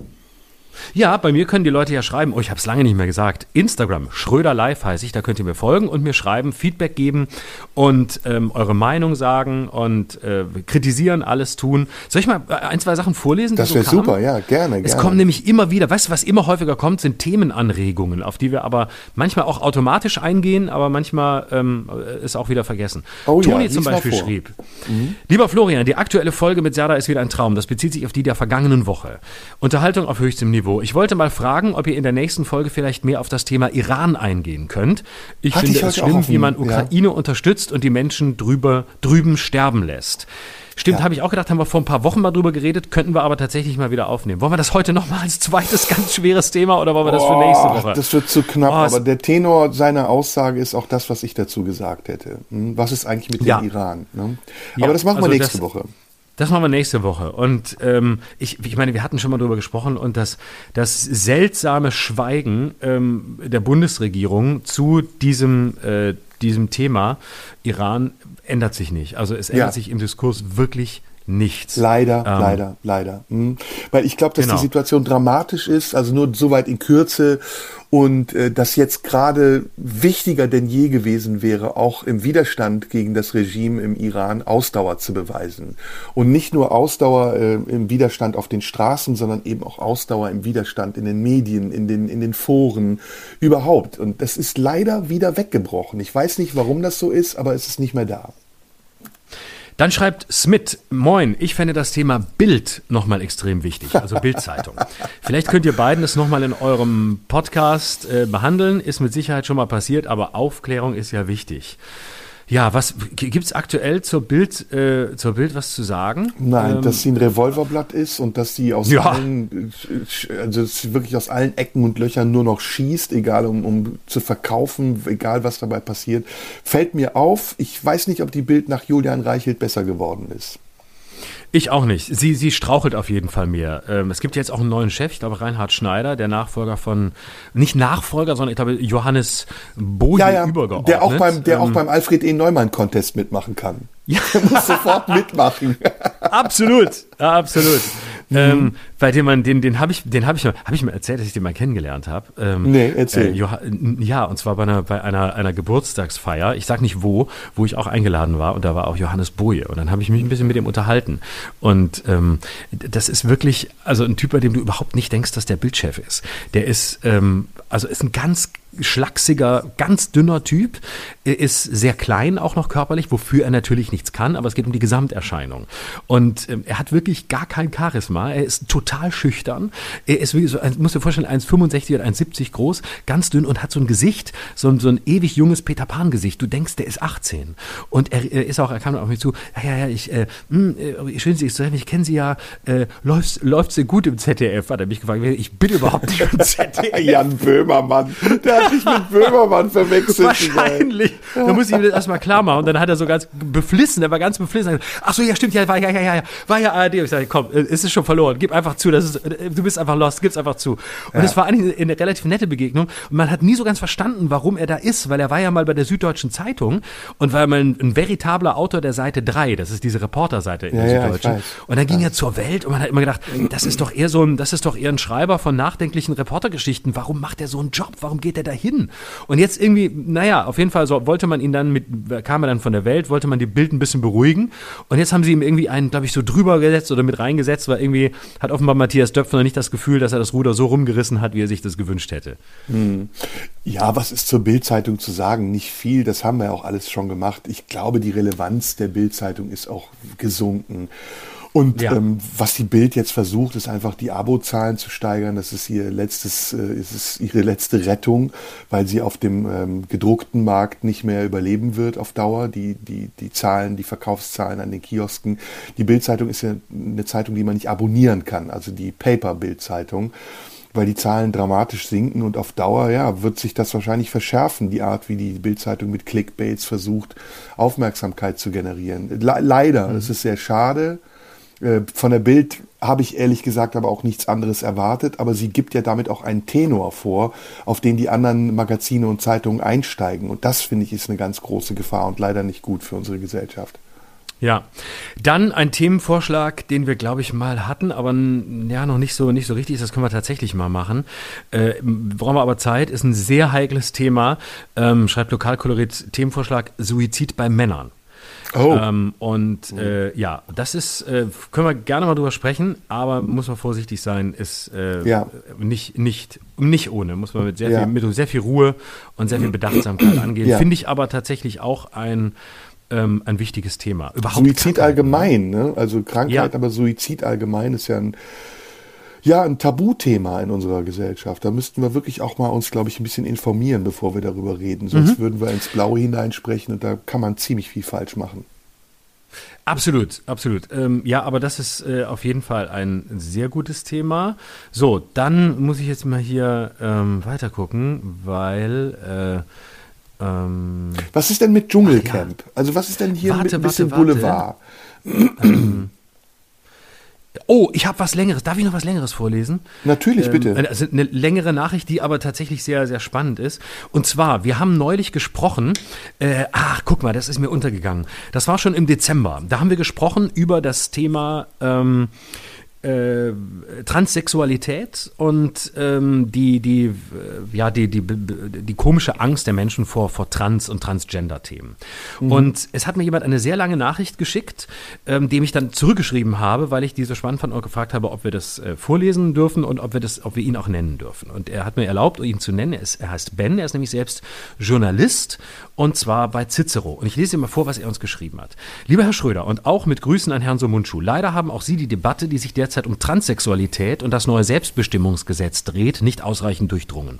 ja, bei mir können die Leute ja schreiben, oh, ich habe es lange nicht mehr gesagt. Instagram, Schröder Live heiße ich, da könnt ihr mir folgen und mir schreiben, Feedback geben und ähm, eure Meinung sagen und äh, kritisieren, alles tun. Soll ich mal äh, ein, zwei Sachen vorlesen? Das wäre so super, ja, gerne, gerne. Es kommen nämlich immer wieder, weißt du, was immer häufiger kommt, sind Themenanregungen, auf die wir aber manchmal auch automatisch eingehen, aber manchmal ähm, ist auch wieder vergessen. Oh, Toni ja, zum Beispiel schrieb, mhm. lieber Florian, die aktuelle Folge mit Serda ist wieder ein Traum. Das bezieht sich auf die der vergangenen Woche. Unterhaltung auf höchstem Niveau. Niveau. Ich wollte mal fragen, ob ihr in der nächsten Folge vielleicht mehr auf das Thema Iran eingehen könnt. Ich Hatte finde ich es schlimm, wie man Ukraine ja. unterstützt und die Menschen drüber, drüben sterben lässt. Stimmt, ja. habe ich auch gedacht, haben wir vor ein paar Wochen mal drüber geredet, könnten wir aber tatsächlich mal wieder aufnehmen. Wollen wir das heute nochmal als zweites [LAUGHS] ganz schweres Thema oder wollen wir das oh, für nächste Woche? Das wird zu knapp, oh, aber der Tenor seiner Aussage ist auch das, was ich dazu gesagt hätte. Hm, was ist eigentlich mit ja. dem Iran? Ne? Aber ja, das machen wir also nächste das, Woche. Das machen wir nächste Woche. Und ähm, ich, ich meine, wir hatten schon mal drüber gesprochen und das, das seltsame Schweigen ähm, der Bundesregierung zu diesem, äh, diesem Thema Iran ändert sich nicht. Also es ändert ja. sich im Diskurs wirklich nichts. Leider, ähm, leider, leider. Hm. Weil ich glaube, dass genau. die Situation dramatisch ist, also nur soweit in Kürze und äh, dass jetzt gerade wichtiger denn je gewesen wäre, auch im Widerstand gegen das Regime im Iran Ausdauer zu beweisen. Und nicht nur Ausdauer äh, im Widerstand auf den Straßen, sondern eben auch Ausdauer im Widerstand in den Medien, in den, in den Foren, überhaupt. Und das ist leider wieder weggebrochen. Ich weiß nicht, warum das so ist, aber es ist nicht mehr da. Dann schreibt Smith, moin, ich fände das Thema Bild nochmal extrem wichtig, also [LAUGHS] Bildzeitung. Vielleicht könnt ihr beiden das nochmal in eurem Podcast äh, behandeln, ist mit Sicherheit schon mal passiert, aber Aufklärung ist ja wichtig. Ja, was gibt es aktuell zur Bild, äh, zur Bild was zu sagen? Nein, ähm, dass sie ein Revolverblatt ist und dass sie aus ja. allen, also wirklich aus allen Ecken und Löchern nur noch schießt, egal um, um zu verkaufen, egal was dabei passiert, fällt mir auf. Ich weiß nicht, ob die Bild nach Julian Reichelt besser geworden ist. Ich auch nicht. Sie, sie strauchelt auf jeden Fall mehr. Ähm, es gibt jetzt auch einen neuen Chef, ich glaube Reinhard Schneider, der Nachfolger von, nicht Nachfolger, sondern ich glaube Johannes Boje ja, ja, übergeordnet. Der auch beim, der ähm, auch beim Alfred E. Neumann Contest mitmachen kann. Ja. Der muss sofort mitmachen. [LAUGHS] absolut, absolut. Mhm. Ähm, bei dem man, den, den habe ich, den habe ich, habe ich mir erzählt, dass ich den mal kennengelernt habe. Ähm, nee, erzähl. Äh, ja, und zwar bei einer, bei einer, einer Geburtstagsfeier. Ich sag nicht wo, wo ich auch eingeladen war und da war auch Johannes Boje und dann habe ich mich ein bisschen mit ihm unterhalten und ähm, das ist wirklich, also ein Typ, bei dem du überhaupt nicht denkst, dass der Bildchef ist. Der ist, ähm, also ist ein ganz schlachsiger, ganz dünner Typ. Ist sehr klein, auch noch körperlich, wofür er natürlich nichts kann, aber es geht um die Gesamterscheinung. Und ähm, er hat wirklich gar kein Charisma. Er ist total schüchtern. Er ist, wie so, muss dir vorstellen, 1,65 oder 1,70 groß, ganz dünn und hat so ein Gesicht, so ein, so ein ewig junges Peter Pan-Gesicht. Du denkst, der ist 18. Und er, er ist auch, er kam auf mich zu, ja, ja, ja, ich, äh, mh, hm, äh, schön, Sie zu ich kenne Sie ja, äh, läuft's, läuft's dir gut im ZDF? Hat er mich gefragt, ich bin überhaupt nicht im ZDF. [LAUGHS] Jan Böhmermann, der dich mit Böhmermann verwechselt. Wahrscheinlich. Da muss ich ihm das erstmal klar machen. Und dann hat er so ganz beflissen, er war ganz beflissen. Ach so, ja, stimmt, ja, war ja, ja, ja, war ja ARD. Und ich sage, komm, es ist schon verloren. Gib einfach zu, das ist, du bist einfach lost, gib's einfach zu. Und es ja. war eigentlich eine relativ nette Begegnung. Und man hat nie so ganz verstanden, warum er da ist, weil er war ja mal bei der Süddeutschen Zeitung und war mal ein, ein veritabler Autor der Seite 3. Das ist diese Reporterseite in ja, der Süddeutschen. Ja, und dann ging er zur Welt und man hat immer gedacht, das ist doch eher so ein, das ist doch eher ein Schreiber von nachdenklichen Reportergeschichten. Warum macht er so einen Job? Warum geht er da hin? Und jetzt irgendwie, naja, auf jeden Fall so, wollte man ihn dann mit, kam er dann von der Welt, wollte man die Bild ein bisschen beruhigen. Und jetzt haben sie ihm irgendwie einen, glaube ich, so drüber gesetzt oder mit reingesetzt, weil irgendwie hat offenbar Matthias Döpfner nicht das Gefühl, dass er das Ruder so rumgerissen hat, wie er sich das gewünscht hätte. Hm. Ja, was ist zur Bildzeitung zu sagen? Nicht viel, das haben wir auch alles schon gemacht. Ich glaube, die Relevanz der Bildzeitung ist auch gesunken. Und ja. ähm, was die Bild jetzt versucht, ist einfach die Abozahlen zu steigern. Das ist ihr letztes, äh, ist ihre letzte Rettung, weil sie auf dem ähm, gedruckten Markt nicht mehr überleben wird auf Dauer. Die, die, die Zahlen, die Verkaufszahlen an den Kiosken. Die Bildzeitung ist ja eine Zeitung, die man nicht abonnieren kann, also die Paper-Bildzeitung weil die Zahlen dramatisch sinken und auf Dauer ja, wird sich das wahrscheinlich verschärfen, die Art, wie die Bildzeitung mit Clickbaits versucht, Aufmerksamkeit zu generieren. Le leider, mhm. das ist sehr schade. Äh, von der Bild habe ich ehrlich gesagt aber auch nichts anderes erwartet, aber sie gibt ja damit auch einen Tenor vor, auf den die anderen Magazine und Zeitungen einsteigen. Und das finde ich ist eine ganz große Gefahr und leider nicht gut für unsere Gesellschaft. Ja, dann ein Themenvorschlag, den wir, glaube ich, mal hatten, aber ja, noch nicht so, nicht so richtig ist. Das können wir tatsächlich mal machen. Äh, brauchen wir aber Zeit, ist ein sehr heikles Thema. Ähm, schreibt Lokalkolorit Themenvorschlag Suizid bei Männern. Oh. Ähm, und äh, ja, das ist, äh, können wir gerne mal drüber sprechen, aber muss man vorsichtig sein, ist äh, ja. nicht, nicht, nicht ohne, muss man mit sehr, ja. viel, mit sehr viel Ruhe und sehr viel Bedachtsamkeit angehen. Ja. Finde ich aber tatsächlich auch ein, ähm, ein wichtiges Thema. Überhaupt Suizid allgemein, ne? also Krankheit, aber Suizid allgemein ist ja ein ja, ein Tabuthema in unserer Gesellschaft. Da müssten wir wirklich auch mal uns, glaube ich, ein bisschen informieren, bevor wir darüber reden. Sonst mhm. würden wir ins Blaue hineinsprechen und da kann man ziemlich viel falsch machen. Absolut, absolut. Ähm, ja, aber das ist äh, auf jeden Fall ein sehr gutes Thema. So, dann muss ich jetzt mal hier ähm, weiter gucken, weil. Äh, ähm, was ist denn mit Dschungelcamp? Ja. Also, was ist denn hier warte, mit ein bisschen warte, warte. Boulevard? Ähm, Oh, ich habe was Längeres. Darf ich noch was Längeres vorlesen? Natürlich, ähm, bitte. Also eine längere Nachricht, die aber tatsächlich sehr, sehr spannend ist. Und zwar, wir haben neulich gesprochen, äh, ach, guck mal, das ist mir untergegangen. Das war schon im Dezember. Da haben wir gesprochen über das Thema ähm, äh, Transsexualität und ähm, die, die, äh, ja, die, die, die komische Angst der Menschen vor, vor Trans- und Transgender-Themen. Mhm. Und es hat mir jemand eine sehr lange Nachricht geschickt, ähm, dem ich dann zurückgeschrieben habe, weil ich die so spannend fand und gefragt habe, ob wir das äh, vorlesen dürfen und ob wir, das, ob wir ihn auch nennen dürfen. Und er hat mir erlaubt, ihn zu nennen. Er, ist, er heißt Ben, er ist nämlich selbst Journalist und zwar bei Cicero. Und ich lese dir mal vor, was er uns geschrieben hat. Lieber Herr Schröder und auch mit Grüßen an Herrn Somunchu. Leider haben auch Sie die Debatte, die sich derzeit um Transsexualität und das neue Selbstbestimmungsgesetz dreht, nicht ausreichend durchdrungen.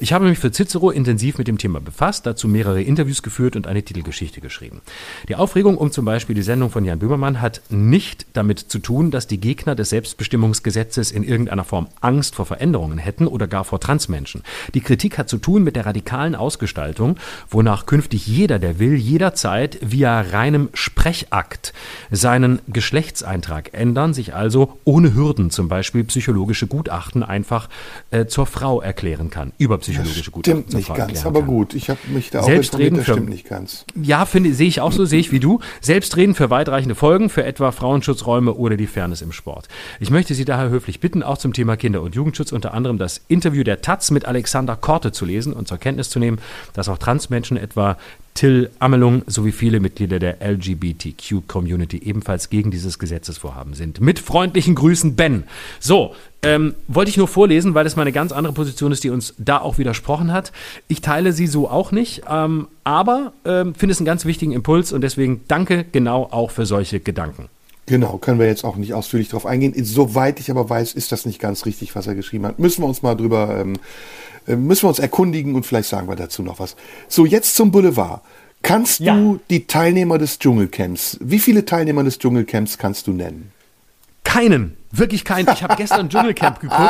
Ich habe mich für Cicero intensiv mit dem Thema befasst, dazu mehrere Interviews geführt und eine Titelgeschichte geschrieben. Die Aufregung um zum Beispiel die Sendung von Jan Böhmermann hat nicht damit zu tun, dass die Gegner des Selbstbestimmungsgesetzes in irgendeiner Form Angst vor Veränderungen hätten oder gar vor Transmenschen. Die Kritik hat zu tun mit der radikalen Ausgestaltung, wonach künftig jeder, der will, jederzeit via reinem Sprechakt seinen Geschlechtseintrag ändern, sich also ohne Hürden, zum Beispiel psychologische Gutachten, einfach äh, zur Frau erklären kann. Über psychologische das Gutachten. Stimmt nicht ganz, aber kann. gut. Ich habe mich da Selbstreden auch informiert, das stimmt nicht ganz. Ja, finde sehe ich auch so, sehe ich wie du. Selbstreden für weitreichende Folgen, für etwa Frauenschutzräume oder die Fairness im Sport. Ich möchte Sie daher höflich bitten, auch zum Thema Kinder- und Jugendschutz unter anderem das Interview der Taz mit Alexander Korte zu lesen und zur Kenntnis zu nehmen, dass auch Transmenschen etwa Till Amelung sowie viele Mitglieder der LGBTQ-Community ebenfalls gegen dieses Gesetzesvorhaben sind. Mit freundlichen Grüßen, Ben. So, ähm, wollte ich nur vorlesen, weil es mal eine ganz andere Position ist, die uns da auch widersprochen hat. Ich teile sie so auch nicht, ähm, aber ähm, finde es einen ganz wichtigen Impuls und deswegen danke genau auch für solche Gedanken. Genau, können wir jetzt auch nicht ausführlich darauf eingehen. Soweit ich aber weiß, ist das nicht ganz richtig, was er geschrieben hat. Müssen wir uns mal drüber, ähm, äh, müssen wir uns erkundigen und vielleicht sagen wir dazu noch was. So, jetzt zum Boulevard. Kannst Ja. du die Teilnehmer des Dschungelcamps, wie viele Teilnehmer des Dschungelcamps kannst du nennen? Keinen, wirklich keinen. Ich habe gestern [LAUGHS] Dschungelcamp geguckt.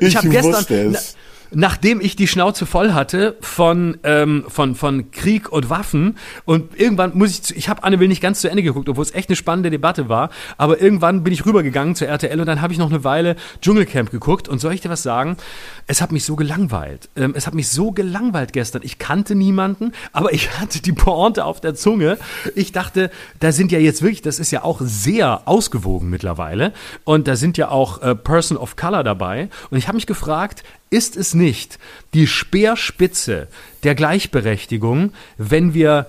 Ich habe gestern, es. Na- nachdem ich die Schnauze voll hatte von, ähm, von, von Krieg und Waffen und irgendwann muss ich, zu, ich habe Anne Will nicht ganz zu Ende geguckt, obwohl es echt eine spannende Debatte war, aber irgendwann bin ich rübergegangen zur RTL und dann habe ich noch eine Weile Dschungelcamp geguckt und soll ich dir was sagen? Es hat mich so gelangweilt. Ähm, es hat mich so gelangweilt gestern. Ich kannte niemanden, aber ich hatte die Pointe auf der Zunge. Ich dachte, da sind ja jetzt wirklich, das ist ja auch sehr ausgewogen mittlerweile und da sind ja auch äh, Person of Color dabei und ich habe mich gefragt, ist es nicht die Speerspitze der Gleichberechtigung, wenn wir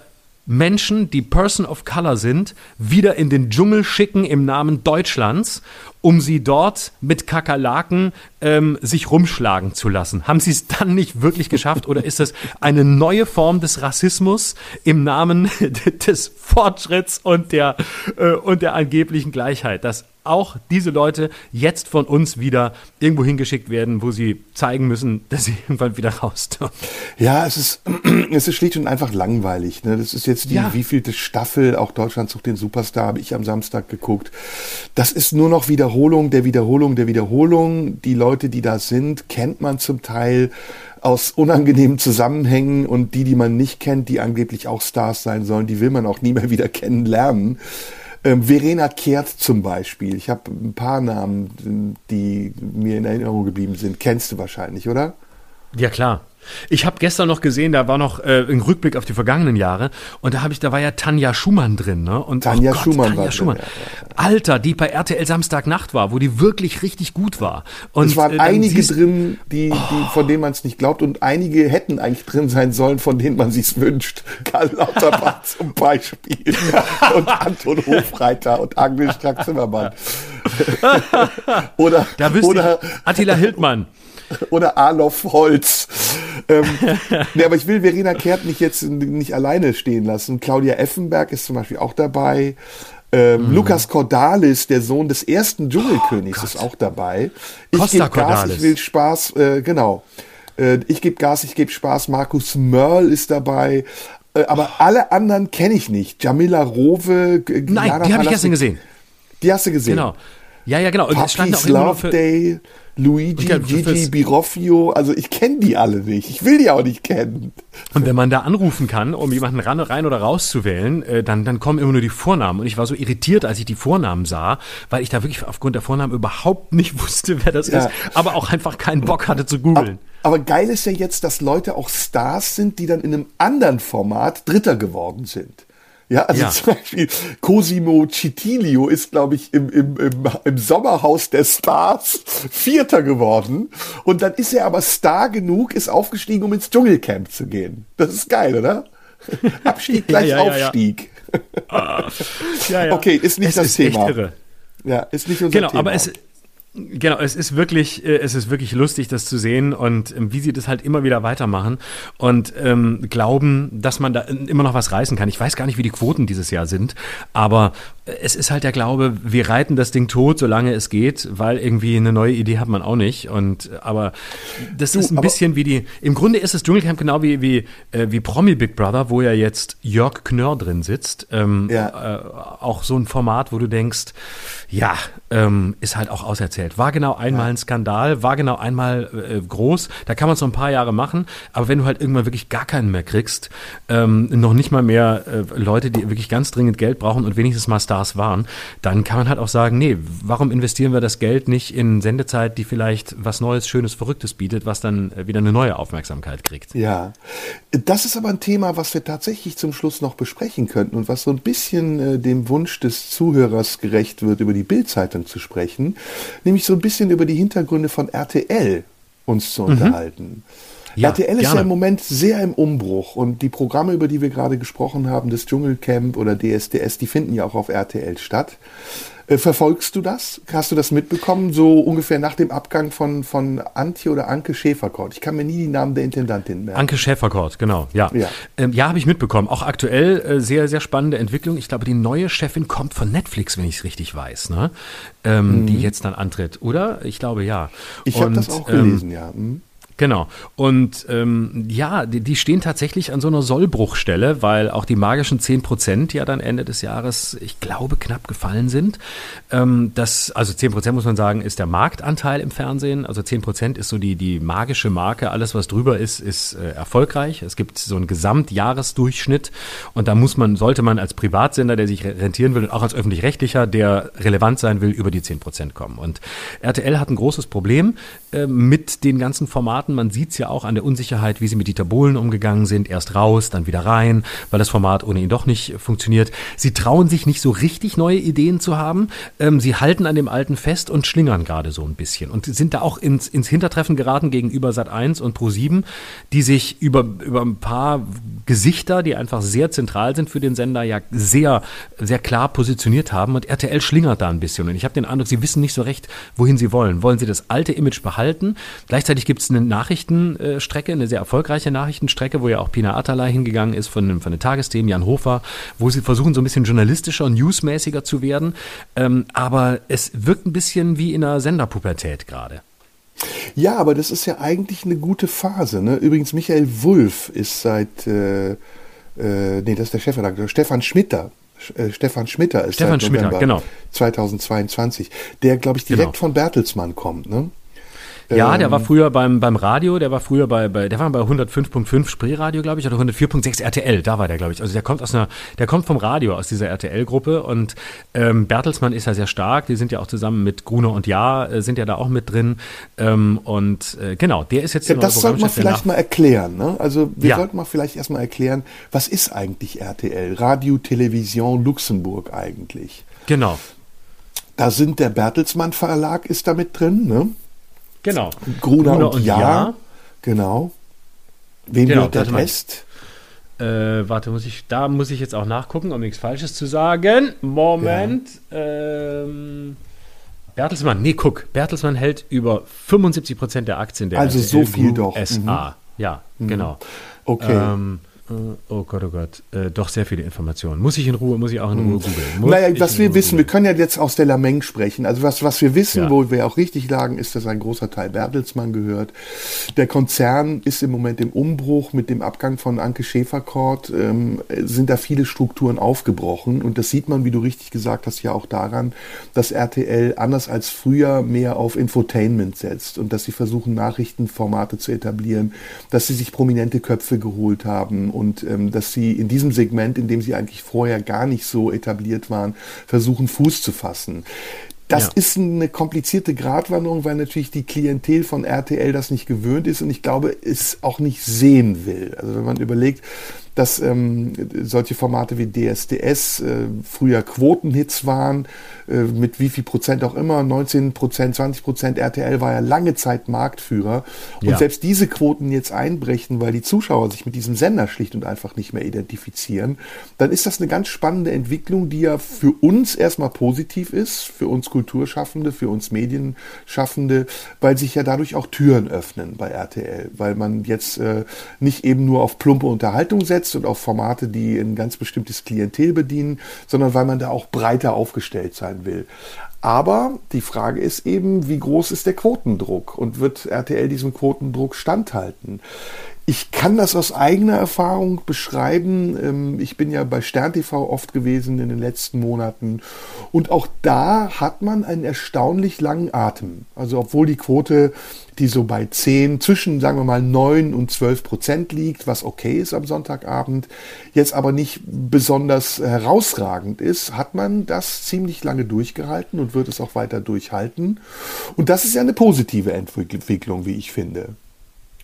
Menschen, die Person of Color sind, wieder in den Dschungel schicken im Namen Deutschlands, um sie dort mit Kakerlaken ähm, sich rumschlagen zu lassen. Haben sie es dann nicht wirklich geschafft oder ist es eine neue Form des Rassismus im Namen [LAUGHS] des Fortschritts und der, äh, und der angeblichen Gleichheit, dass auch diese Leute jetzt von uns wieder irgendwo hingeschickt werden, wo sie zeigen müssen, [LAUGHS] dass sie irgendwann wieder raus dürfen. Ja, es ist, [CLEARS THROAT] es ist schlicht und einfach langweilig. Ne? Das ist jetzt die Ja. wievielte Staffel, auch Deutschland sucht den Superstar, habe ich am Samstag geguckt. Das ist nur noch Wiederholung der Wiederholung der Wiederholung. Die Leute, die da sind, kennt man zum Teil aus unangenehmen Zusammenhängen und die, die man nicht kennt, die angeblich auch Stars sein sollen, die will man auch nie mehr wieder kennenlernen. Ähm, Verena Kehrt zum Beispiel. Ich habe ein paar Namen, die mir in Erinnerung geblieben sind. Kennst du wahrscheinlich, oder? Ja, klar. Ich habe gestern noch gesehen, da war noch äh, ein Rückblick auf die vergangenen Jahre und da habe ich, da war ja Tanja Schumann drin, ne? Und Tanja oh Gott, Schumann Tanja war drin, Schumann. ja, Alter, die bei RTL Samstagnacht war, wo die wirklich richtig gut war. Und es waren äh, einige siehst- Oh. drin, die, die, von denen man es nicht glaubt und einige hätten eigentlich drin sein sollen, von denen man sich's wünscht. Karl Lauterbach [LAUGHS] zum Beispiel und Anton Hofreiter und Agnes Strack-Zimmermann. [LAUGHS] oder, Da oder, ich, Attila Hildmann. [LAUGHS] oder Arlof Holz. Ähm, nee, aber ich will Verena Kehrt nicht jetzt nicht alleine stehen lassen. Claudia Effenberg ist zum Beispiel auch dabei. Ähm, Lukas Cordalis, der Sohn des ersten Dschungelkönigs, ist auch dabei. Ich Costa gebe Gas, ich will Spaß, äh, genau. Äh, ich gebe Gas, ich gebe Spaß. Markus Mörl ist dabei. Äh, aber alle anderen kenne ich nicht. Jamila Rowe. Nein, Jana die habe ich gestern gesehen. Die hast du gesehen. Genau. Ja, ja, genau. Und es stand auch Puppies Love Day, Luigi, Gigi, Biroffio, also ich kenne die alle nicht. Ich will die auch nicht kennen. Und wenn man da anrufen kann, um jemanden ran, rein oder raus zu wählen, äh, dann, dann kommen immer nur die Vornamen. Und ich war so irritiert, als ich die Vornamen sah, weil ich da wirklich aufgrund der Vornamen überhaupt nicht [LAUGHS] wusste, wer das Ja. ist, aber auch einfach keinen Bock hatte zu googeln. Aber geil ist ja jetzt, dass Leute auch Stars sind, die dann in einem anderen Format Dritter geworden sind. Ja, also Ja. zum Beispiel Cosimo Citilio ist, glaube ich, im, im, im, im Sommerhaus der Stars Vierter geworden. Und dann ist er aber Star genug, ist aufgestiegen, um ins Dschungelcamp zu gehen. Das ist geil, oder? [LAUGHS] Abstieg gleich Ja, ja. Aufstieg. Ja, ja. [LAUGHS] Okay, ist nicht es das ist Thema. Ja, ist nicht unser Genau, Thema. aber es, genau, es ist wirklich, äh, es ist wirklich lustig, das zu sehen und ähm, wie sie das halt immer wieder weitermachen und ähm, glauben, dass man da immer noch was reißen kann. Ich weiß gar nicht, wie die Quoten dieses Jahr sind, aber es ist halt der Glaube, wir reiten das Ding tot, solange es geht, weil irgendwie eine neue Idee hat man auch nicht. Und aber das du, ist ein bisschen wie die. Im Grunde ist das Dschungelcamp genau wie wie äh, wie Promi Big Brother, wo ja jetzt Jörg Knörr drin sitzt. Ähm, ja. äh, auch so ein Format, wo du denkst, ja, ähm, ist halt auch auserzählt. War genau einmal ja. ein Skandal, war genau einmal äh, groß. Da kann man es noch ein paar Jahre machen, aber wenn du halt irgendwann wirklich gar keinen mehr kriegst, ähm, noch nicht mal mehr äh, Leute, die wirklich ganz dringend Geld brauchen und wenigstens mal Stars waren, dann kann man halt auch sagen, nee, warum investieren wir das Geld nicht in Sendezeit, die vielleicht was Neues, Schönes, Verrücktes bietet, was dann äh, wieder eine neue Aufmerksamkeit kriegt. Ja, das ist aber ein Thema, was wir tatsächlich zum Schluss noch besprechen könnten und was so ein bisschen äh, dem Wunsch des Zuhörers gerecht wird, über die Bildzeitung zu sprechen, nämlich so ein bisschen über die Hintergründe von RTL uns zu mhm. unterhalten. Ja, RTL ist gerne. ja im Moment sehr im Umbruch und die Programme, über die wir gerade gesprochen haben, das Dschungelcamp oder DSDS, die finden ja auch auf RTL statt. Äh, verfolgst du das? Hast du das mitbekommen? So ungefähr nach dem Abgang von, von Antje oder Anke Schäferkort. Ich kann mir nie die Namen der Intendantin merken. Anke Schäferkort, genau, ja. Ja, ähm, ja habe ich mitbekommen. Auch aktuell äh, sehr, sehr spannende Entwicklung. Ich glaube, die neue Chefin kommt von Netflix, wenn ich es richtig weiß, ne? Ähm, mhm. die jetzt dann antritt, oder? Ich glaube, ja. Ich habe das auch gelesen, ähm, ja. Mhm. Genau. Und ähm, ja, die, die stehen tatsächlich an so einer Sollbruchstelle, weil auch die magischen 10 Prozent ja dann Ende des Jahres, ich glaube, knapp gefallen sind. Ähm, das, also 10 Prozent muss man sagen, ist der Marktanteil im Fernsehen. Also 10 Prozent ist so die, die magische Marke. Alles, was drüber ist, ist äh, erfolgreich. Es gibt so einen Gesamtjahresdurchschnitt. Und da muss man, sollte man als Privatsender, der sich rentieren will, und auch als öffentlich-rechtlicher, der relevant sein will, über die 10 Prozent kommen. Und RTL hat ein großes Problem äh, mit den ganzen Formaten Formaten. Man sieht es ja auch an der Unsicherheit, wie sie mit Dieter Bohlen umgegangen sind. Erst raus, dann wieder rein, weil das Format ohne ihn doch nicht funktioniert. Sie trauen sich nicht so richtig neue Ideen zu haben. Ähm, sie halten an dem Alten fest und schlingern gerade so ein bisschen und sind da auch ins, ins Hintertreffen geraten gegenüber Sat 1 und Pro 7, die sich über, über ein paar Gesichter, die einfach sehr zentral sind für den Sender, ja sehr, sehr klar positioniert haben. Und RTL schlingert da ein bisschen. Und ich habe den Eindruck, sie wissen nicht so recht, wohin sie wollen. Wollen sie das alte Image behalten? Gleichzeitig gibt es eine Nachrichtenstrecke, eine sehr erfolgreiche Nachrichtenstrecke, wo ja auch Pina Atalay hingegangen ist von, von den Tagesthemen, Jan Hofer, wo sie versuchen, so ein bisschen journalistischer und newsmäßiger zu werden. Ähm, aber es wirkt ein bisschen wie in einer Senderpubertät gerade. Ja, aber das ist ja eigentlich eine gute Phase. Ne? Übrigens, Michael Wulff ist seit, äh, äh, nee, das ist der Chefredakteur, Stefan Schmitter. Äh, Stefan Schmitter ist Stefan seit November Schmitter, genau. 2022, der, glaube ich, direkt genau. von Bertelsmann kommt. Ne? Ja, der war ähm, früher beim, beim Radio, der war früher bei, bei der war bei 105.5 Spreeradio, glaube ich, oder 104.6 RTL, da war der, glaube ich. Also der kommt aus einer, der kommt vom Radio, aus dieser RTL-Gruppe und ähm, Bertelsmann ist ja sehr stark, die sind ja auch zusammen mit Gruner und Ja, äh, sind ja da auch mit drin. Ähm, und äh, genau, der ist jetzt ja, Das sollte man vielleicht mal erklären, ne? Also wir ja. sollten mal vielleicht erstmal erklären, was ist eigentlich RTL? Radio Television Luxemburg eigentlich. Genau. Da sind der Bertelsmann Verlag ist da mit drin, ne? Genau. Gruner, Gruner und, und ja, ja. Genau. Wem genau, wird der Test? Äh, warte, muss ich, da muss ich jetzt auch nachgucken, um nichts Falsches zu sagen. Moment. Ja. Ähm, Bertelsmann, nee, guck, Bertelsmann hält über 75 Prozent der Aktien der Also so viel doch. SA. Mhm. Ja, mhm. genau. Okay. Ähm, äh, oh Gott, oh Gott, äh, doch sehr viele Informationen. Muss ich in Ruhe, muss ich auch in Ruhe hm. googeln. Naja, was wir wissen, googeln. wir können ja jetzt aus der Lameng sprechen. Also was, was wir wissen, ja. wo wir auch richtig lagen, ist, dass ein großer Teil Bertelsmann gehört. Der Konzern ist im Moment im Umbruch mit dem Abgang von Anke Schäferkort, ähm, sind da viele Strukturen aufgebrochen. Und das sieht man, wie du richtig gesagt hast, ja auch daran, dass RTL anders als früher mehr auf Infotainment setzt und dass sie versuchen, Nachrichtenformate zu etablieren, dass sie sich prominente Köpfe geholt haben und ähm, dass sie in diesem Segment, in dem sie eigentlich vorher gar nicht so etabliert waren, versuchen Fuß zu fassen. Das ja. ist eine komplizierte Gratwanderung, weil natürlich die Klientel von RTL das nicht gewöhnt ist und ich glaube, es auch nicht sehen will. Also wenn man überlegt, dass ähm, solche Formate wie DSDS äh, früher Quotenhits waren, äh, mit wie viel Prozent auch immer, 19 Prozent, 20 Prozent, RTL war ja lange Zeit Marktführer. Und ja. selbst diese Quoten jetzt einbrechen, weil die Zuschauer sich mit diesem Sender schlicht und einfach nicht mehr identifizieren, dann ist das eine ganz spannende Entwicklung, die ja für uns erstmal positiv ist, für uns Kulturschaffende, für uns Medienschaffende, weil sich ja dadurch auch Türen öffnen bei RTL, weil man jetzt äh, nicht eben nur auf plumpe Unterhaltung setzt, setzt und auf Formate, die ein ganz bestimmtes Klientel bedienen, sondern weil man da auch breiter aufgestellt sein will. Aber die Frage ist eben, wie groß ist der Quotendruck und wird RTL diesem Quotendruck standhalten? Ich kann das aus eigener Erfahrung beschreiben. Ähm, ich bin ja bei Stern TV oft gewesen in den letzten Monaten. Und auch da hat man einen erstaunlich langen Atem. Also obwohl die Quote, die so bei 10, zwischen, sagen wir mal, 9 und 12 Prozent liegt, was okay ist am Sonntagabend, jetzt aber nicht besonders herausragend ist, hat man das ziemlich lange durchgehalten und wird es auch weiter durchhalten. Und das ist ja eine positive Entwicklung, wie ich finde.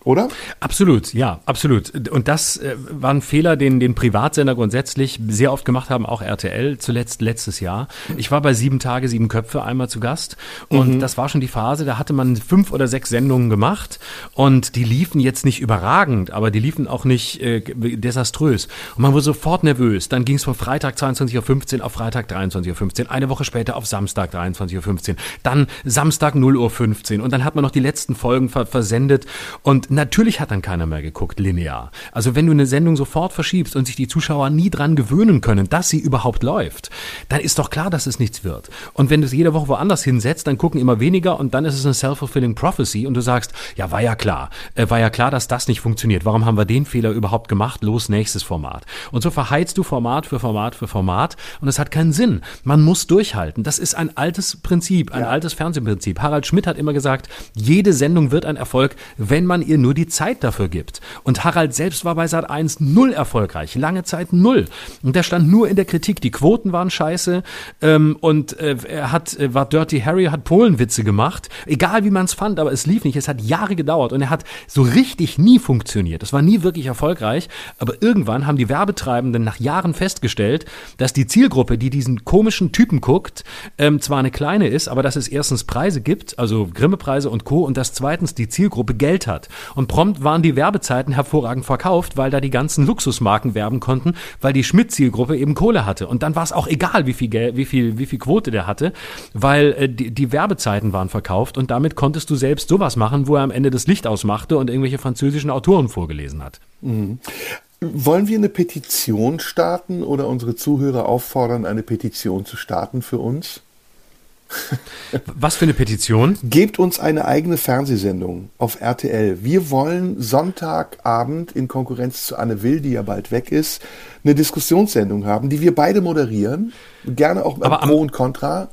Oder? Absolut, ja, absolut. Und das äh, war ein Fehler, den, den Privatsender grundsätzlich sehr oft gemacht haben, auch RTL, zuletzt letztes Jahr. Ich war bei Sieben Tage, Sieben Köpfe einmal zu Gast und mhm. das war schon die Phase, da hatte man fünf oder sechs Sendungen gemacht und die liefen jetzt nicht überragend, aber die liefen auch nicht äh, desaströs. Und man wurde sofort nervös. Dann ging es von Freitag 22.15 Uhr auf Freitag 23.15 Uhr, eine Woche später auf Samstag 23.15 Uhr, dann Samstag 0.15 Uhr und dann hat man noch die letzten Folgen versendet und natürlich hat dann keiner mehr geguckt, linear. Also wenn du eine Sendung sofort verschiebst und sich die Zuschauer nie dran gewöhnen können, dass sie überhaupt läuft, dann ist doch klar, dass es nichts wird. Und wenn du es jede Woche woanders hinsetzt, dann gucken immer weniger und dann ist es eine self-fulfilling prophecy und du sagst, ja, war ja klar, äh, war ja klar, dass das nicht funktioniert. Warum haben wir den Fehler überhaupt gemacht? Los, nächstes Format. Und so verheizt du Format für Format für Format und es hat keinen Sinn. Man muss durchhalten. Das ist ein altes Prinzip, ein ja. altes Fernsehprinzip. Harald Schmidt hat immer gesagt, jede Sendung wird ein Erfolg, wenn man ihr nur die Zeit dafür gibt. Und Harald selbst war bei Sat 1 null erfolgreich, lange Zeit null. Und der stand nur in der Kritik. Die Quoten waren scheiße ähm, und äh, er hat äh, war Dirty Harry, hat Polenwitze gemacht. Egal wie man es fand, aber es lief nicht. Es hat Jahre gedauert und er hat so richtig nie funktioniert. Es war nie wirklich erfolgreich. Aber irgendwann haben die Werbetreibenden nach Jahren festgestellt, dass die Zielgruppe, die diesen komischen Typen guckt, ähm, zwar eine kleine ist, aber dass es erstens Preise gibt, also Grimme-Preise und Co. und dass zweitens die Zielgruppe Geld hat. Und prompt waren die Werbezeiten hervorragend verkauft, weil da die ganzen Luxusmarken werben konnten, weil die Schmidt-Zielgruppe eben Kohle hatte. Und dann war es auch egal, wie viel, Geld, wie viel, wie viel Quote der hatte, weil äh, die, die Werbezeiten waren verkauft und damit konntest du selbst sowas machen, wo er am Ende das Licht ausmachte und irgendwelche französischen Autoren vorgelesen hat. Mhm. Wollen wir eine Petition starten oder unsere Zuhörer auffordern, eine Petition zu starten für uns? Was für eine Petition? Gebt uns eine eigene Fernsehsendung auf RTL. Wir wollen Sonntagabend in Konkurrenz zu Anne Will, die ja bald weg ist, eine Diskussionssendung haben, die wir beide moderieren. Gerne auch mit Pro und Contra.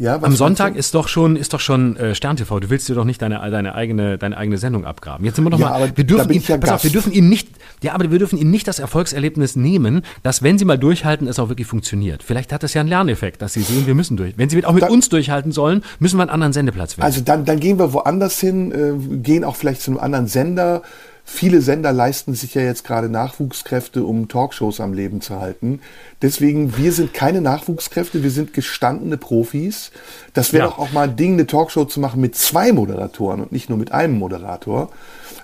Ja, Am Sonntag ist doch schon, ist doch schon äh, Stern TV. Du willst dir doch nicht deine, deine, eigene, deine eigene Sendung abgraben. Jetzt sind wir noch ja, mal. Wir dürfen, ihn, ja pass auf, wir dürfen ihn nicht, ja, aber wir dürfen ihn nicht das Erfolgserlebnis nehmen, dass wenn sie mal durchhalten, es auch wirklich funktioniert. Vielleicht hat das ja einen Lerneffekt, dass sie sehen, wir müssen durch. Wenn sie auch mit dann, uns durchhalten sollen, müssen wir einen anderen Sendeplatz wählen. Also dann, dann gehen wir woanders hin, äh, gehen auch vielleicht zu einem anderen Sender Viele Sender leisten sich ja jetzt gerade Nachwuchskräfte, um Talkshows am Leben zu halten. Deswegen, wir sind keine Nachwuchskräfte, wir sind gestandene Profis. Das wäre ja. doch auch mal ein Ding, eine Talkshow zu machen mit zwei Moderatoren und nicht nur mit einem Moderator.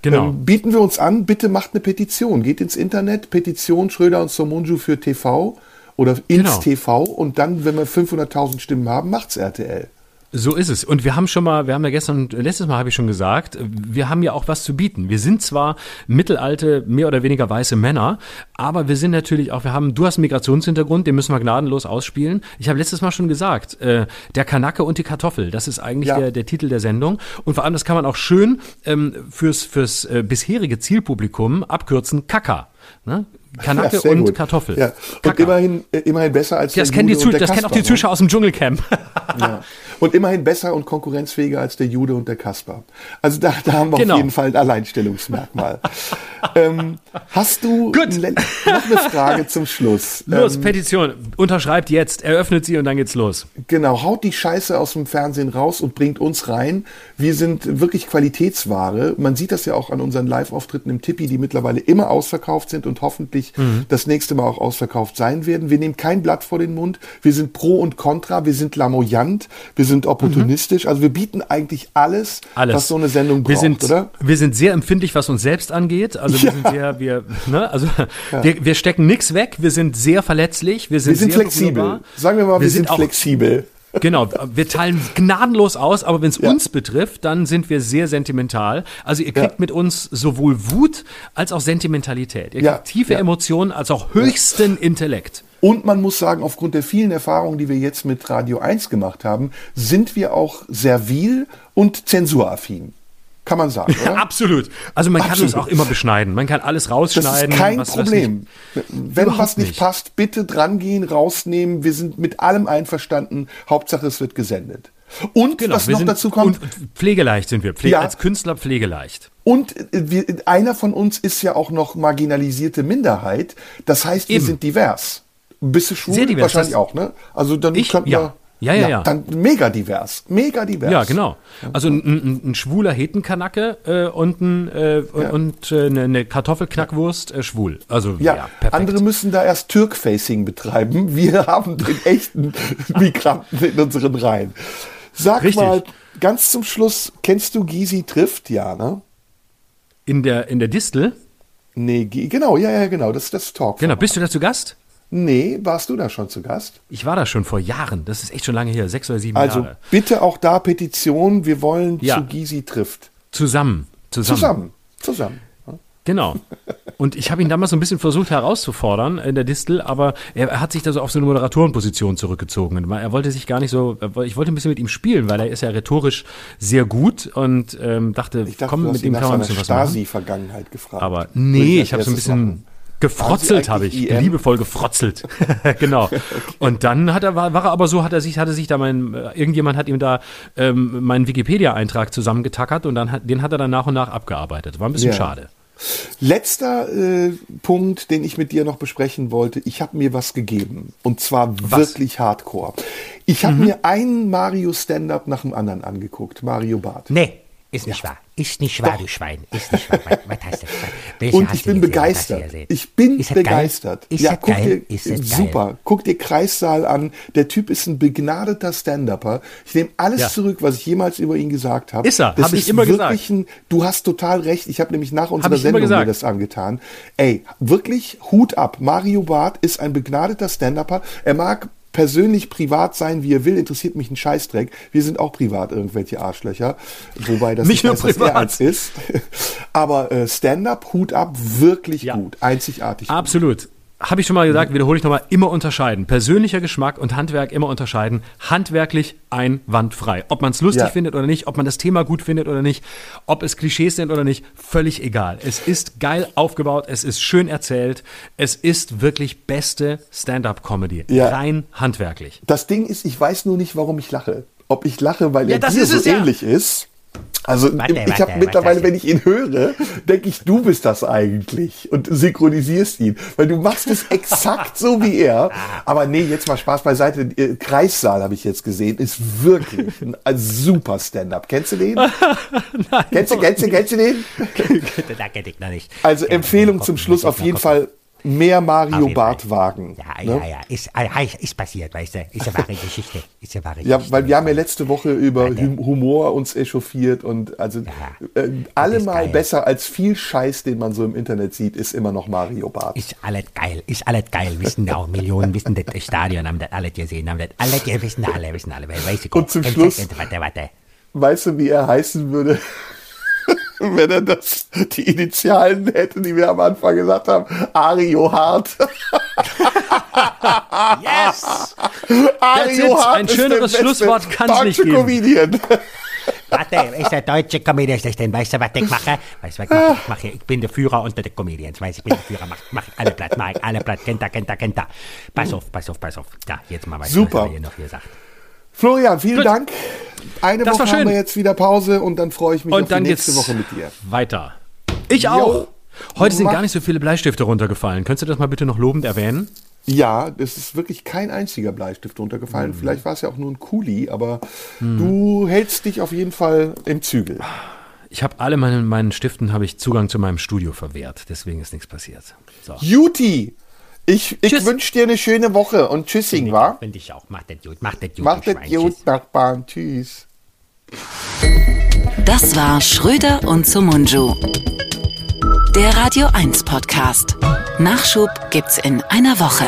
Genau. Ähm, bieten wir uns an, bitte macht eine Petition. Geht ins Internet, Petition Schröder und Somunju für TV oder ins genau. TV und dann, wenn wir 500.000 Stimmen haben, macht's RTL. So ist es. Und wir haben schon mal, wir haben ja gestern, letztes Mal habe ich schon gesagt, wir haben ja auch was zu bieten. Wir sind zwar mittelalte, mehr oder weniger weiße Männer, aber wir sind natürlich auch, wir haben, du hast einen Migrationshintergrund, den müssen wir gnadenlos ausspielen. Ich habe letztes Mal schon gesagt, äh, der Kanake und die Kartoffel, das ist eigentlich ja. der, der Titel der Sendung. Und vor allem, das kann man auch schön ähm, fürs, fürs äh, bisherige Zielpublikum abkürzen, Kaka. Ne? Kanake ja, und gut. Kartoffel. Ja. Und immerhin, äh, immerhin besser als das der kennen Jude die, Das kennen auch die Zuschauer aus dem Dschungelcamp. [LAUGHS] ja. Und immerhin besser und konkurrenzfähiger als der Jude und der Kasper. Also da, da haben wir genau. auf jeden Fall ein Alleinstellungsmerkmal. [LAUGHS] ähm, hast du Gut. noch eine Frage zum Schluss? Los, ähm, Petition. Unterschreibt jetzt, eröffnet sie und dann geht's los. Genau, haut die Scheiße aus dem Fernsehen raus und bringt uns rein. Wir sind wirklich Qualitätsware. Man sieht das ja auch an unseren Live-Auftritten im Tippi, die mittlerweile immer ausverkauft sind und hoffentlich hoffentlich mhm. das nächste Mal auch ausverkauft sein werden. Wir nehmen kein Blatt vor den Mund. Wir sind pro und contra. Wir sind lamoyant. Wir sind opportunistisch. Mhm. Also wir bieten eigentlich alles, alles, was so eine Sendung braucht, wir sind, oder? Wir sind sehr empfindlich, was uns selbst angeht. Also wir ja. sind sehr, wir, ne, also ja. wir, wir stecken nichts weg. Wir sind sehr verletzlich. Wir sind, wir sind flexibel. Sagen wir mal, wir, wir sind, sind flexibel. Genau, wir teilen gnadenlos aus, aber wenn es ja. uns betrifft, dann sind wir sehr sentimental. Also ihr kriegt ja. mit uns sowohl Wut als auch Sentimentalität. Ihr kriegt ja. tiefe Emotionen als auch höchsten Intellekt. Und man muss sagen, aufgrund der vielen Erfahrungen, die wir jetzt mit Radio 1 gemacht haben, sind wir auch servil und zensuraffin. Kann man sagen, [LAUGHS] oder? Absolut. Also man Absolut. kann uns auch immer beschneiden. Man kann alles rausschneiden. Das ist kein was, Problem. Was Wenn Überhaupt was nicht, nicht passt, bitte drangehen, rausnehmen. Wir sind mit allem einverstanden. Hauptsache, es wird gesendet. Und genau, was noch sind, dazu kommt. Und pflegeleicht sind wir. Pflege, ja. Als Künstler pflegeleicht. Und äh, wir, einer von uns ist ja auch noch marginalisierte Minderheit. Das heißt, wir Eben. sind divers. Bist du schwul? Sehr divers. Wahrscheinlich auch, ne? Also dann ich, könnten wir. Ja. Ja, ja, ja. Dann mega divers. Mega divers. Ja, genau. Also ein, ein, ein schwuler Hetenkanacke äh, und, ein, äh, ja. und äh, eine, eine Kartoffelknackwurst äh, schwul. Also ja, ja perfekt. Andere müssen da erst Türk-Facing betreiben. Wir [LAUGHS] haben den echten Migranten in unseren Reihen. Sag Richtig. mal, ganz zum Schluss, kennst du Gysi trifft? Ja, ne? In der, in der Distel? Nee, genau, ja, ja, genau. Das ist das Talk. Genau, bist du da zu Gast? Nee, warst du da schon zu Gast? Ich war da schon vor Jahren. Das ist echt schon lange her, sechs oder sieben also, Jahre. Also bitte auch da Petition. Wir wollen ja. zu Gysi trifft. Zusammen. Zusammen. Zusammen. Zusammen. Genau. Und ich habe ihn damals so ein bisschen versucht herauszufordern in der Distel, aber er hat sich da so auf so eine Moderatorenposition zurückgezogen. Er wollte sich gar nicht so, ich wollte ein bisschen mit ihm spielen, weil er ist ja rhetorisch sehr gut und ähm, dachte, dachte, komm, mit ihm kann man ein bisschen was machen. Stasi-Vergangenheit gefragt. Aber nee, ich habe so ein bisschen... Machen Gefrotzelt habe ich, EM? liebevoll gefrotzelt. [LAUGHS] [LAUGHS] genau. okay. Und dann hat er, war, war er aber so, hat er sich, hatte sich da mein, äh, irgendjemand hat ihm da ähm, meinen Wikipedia-Eintrag zusammengetackert und dann hat, den hat er dann nach und nach abgearbeitet. War ein bisschen ja. schade. Letzter äh, Punkt, den ich mit dir noch besprechen wollte. Ich habe mir was gegeben. Und zwar was? wirklich hardcore. Ich habe mhm. mir einen Mario Stand-up nach dem anderen angeguckt. Mario Barth. Nee. Ist nicht ja. wahr. Ist nicht wahr, Doch. du Schwein. Ist nicht wahr. Was heißt das? [LAUGHS] Welche und ich bin begeistert. Ich bin ist begeistert. Ist ja, guck geil? dir, ist super. Geil? Guck dir Kreissaal an. Der Typ ist ein begnadeter Stand-Upper. Ich nehme alles ja. zurück, was ich jemals über ihn gesagt habe. Ist er, habe ich immer gesagt. Ein, du hast total recht. Ich habe nämlich nach unserer Sendung mir das angetan. Ey, wirklich Hut ab. Mario Barth ist ein begnadeter Stand-Upper. Er mag persönlich privat sein, wie er will, interessiert mich ein Scheißdreck. Wir sind auch privat irgendwelche Arschlöcher, wobei das nicht, nicht nur heißt, privat ist. [LAUGHS] Aber äh, Stand-up, Hut ab, wirklich ja. gut, einzigartig. Absolut. Gut habe ich schon mal gesagt, wiederhole ich nochmal, immer unterscheiden. Persönlicher Geschmack und Handwerk immer unterscheiden. Handwerklich einwandfrei. Ob man es lustig ja. findet oder nicht, ob man das Thema gut findet oder nicht, ob es Klischees sind oder nicht, völlig egal. Es ist geil aufgebaut, es ist schön erzählt, es ist wirklich beste Stand-up-Comedy. Ja. Rein handwerklich. Das Ding ist, ich weiß nur nicht, warum ich lache. Ob ich lache, weil ja, er dir so ähnlich ist also warte, ich habe mittlerweile, wenn ich ihn höre, denke ich, du bist das eigentlich und synchronisierst ihn, weil du machst es exakt so wie er. Aber nee, jetzt mal Spaß beiseite. Äh, Kreissaal habe ich jetzt gesehen, ist wirklich ein super Stand-up. Kennst du den? [LAUGHS] Nein, kennst du, kennst du, kennst du den? da kenne ich noch nicht. Also Empfehlung zum Schluss auf jeden Fall mehr Mario Bart wagen. Ja, ne? ja, ja. Ist, ist passiert, weißt du. Ist eine wahre [LAUGHS] Geschichte. Ist eine wahre ja, weil wir haben ja letzte Woche über Humor uns echauffiert und also ja, äh, allemal besser als viel Scheiß, den man so im Internet sieht, ist immer noch Mario Bart. Ist alles geil. Ist alles geil. Wissen auch Millionen, wissen das Stadion, haben das alle gesehen, haben das alle, wissen alle, wissen alle. Weißt du, und zum Schluss, warte, warte. weißt du, wie er heißen würde? [LAUGHS] wenn er das, die Initialen hätte, die wir am Anfang gesagt haben, Ario Hart. [LAUGHS] yes! Ario Hart Ein schöneres Schlusswort kann es nicht geben. Comedian. Warte, ist der deutsche Comedian ist denn? Weißt du, was ich mache? Weißt du, was ich mache? Ich, mache, ich bin der Führer unter den Comedians. Weißt du, ich bin der Führer, mach, mach alle platt, mach alle platt, kennt er, kennt er, kennt er. Pass auf, pass auf, pass auf. Ja, jetzt mal, was Super. hier noch hier sagt. Florian, vielen Gut. Dank. Eine das Woche haben wir jetzt wieder Pause und dann freue ich mich und auf die nächste Woche mit dir. Weiter. Ich auch. Heute sind gar nicht so viele Bleistifte runtergefallen. Könntest du das mal bitte noch lobend erwähnen? Ja, es ist wirklich kein einziger Bleistift runtergefallen. Mhm. Vielleicht war es ja auch nur ein Kuli, aber mhm. du hältst dich auf jeden Fall im Zügel. Ich habe alle meine, meinen Stiften habe ich Zugang zu meinem Studio verwehrt, deswegen ist nichts passiert. So. Juti, ich, ich wünsche dir eine schöne Woche und tschüssing, wa? Finde ich auch. Mach das gut. Mach das gut. Mach das gut, Nachbarn. Tschüss. Das war Schröder und Sumunju. Der Radio 1 Podcast. Nachschub gibt's in einer Woche.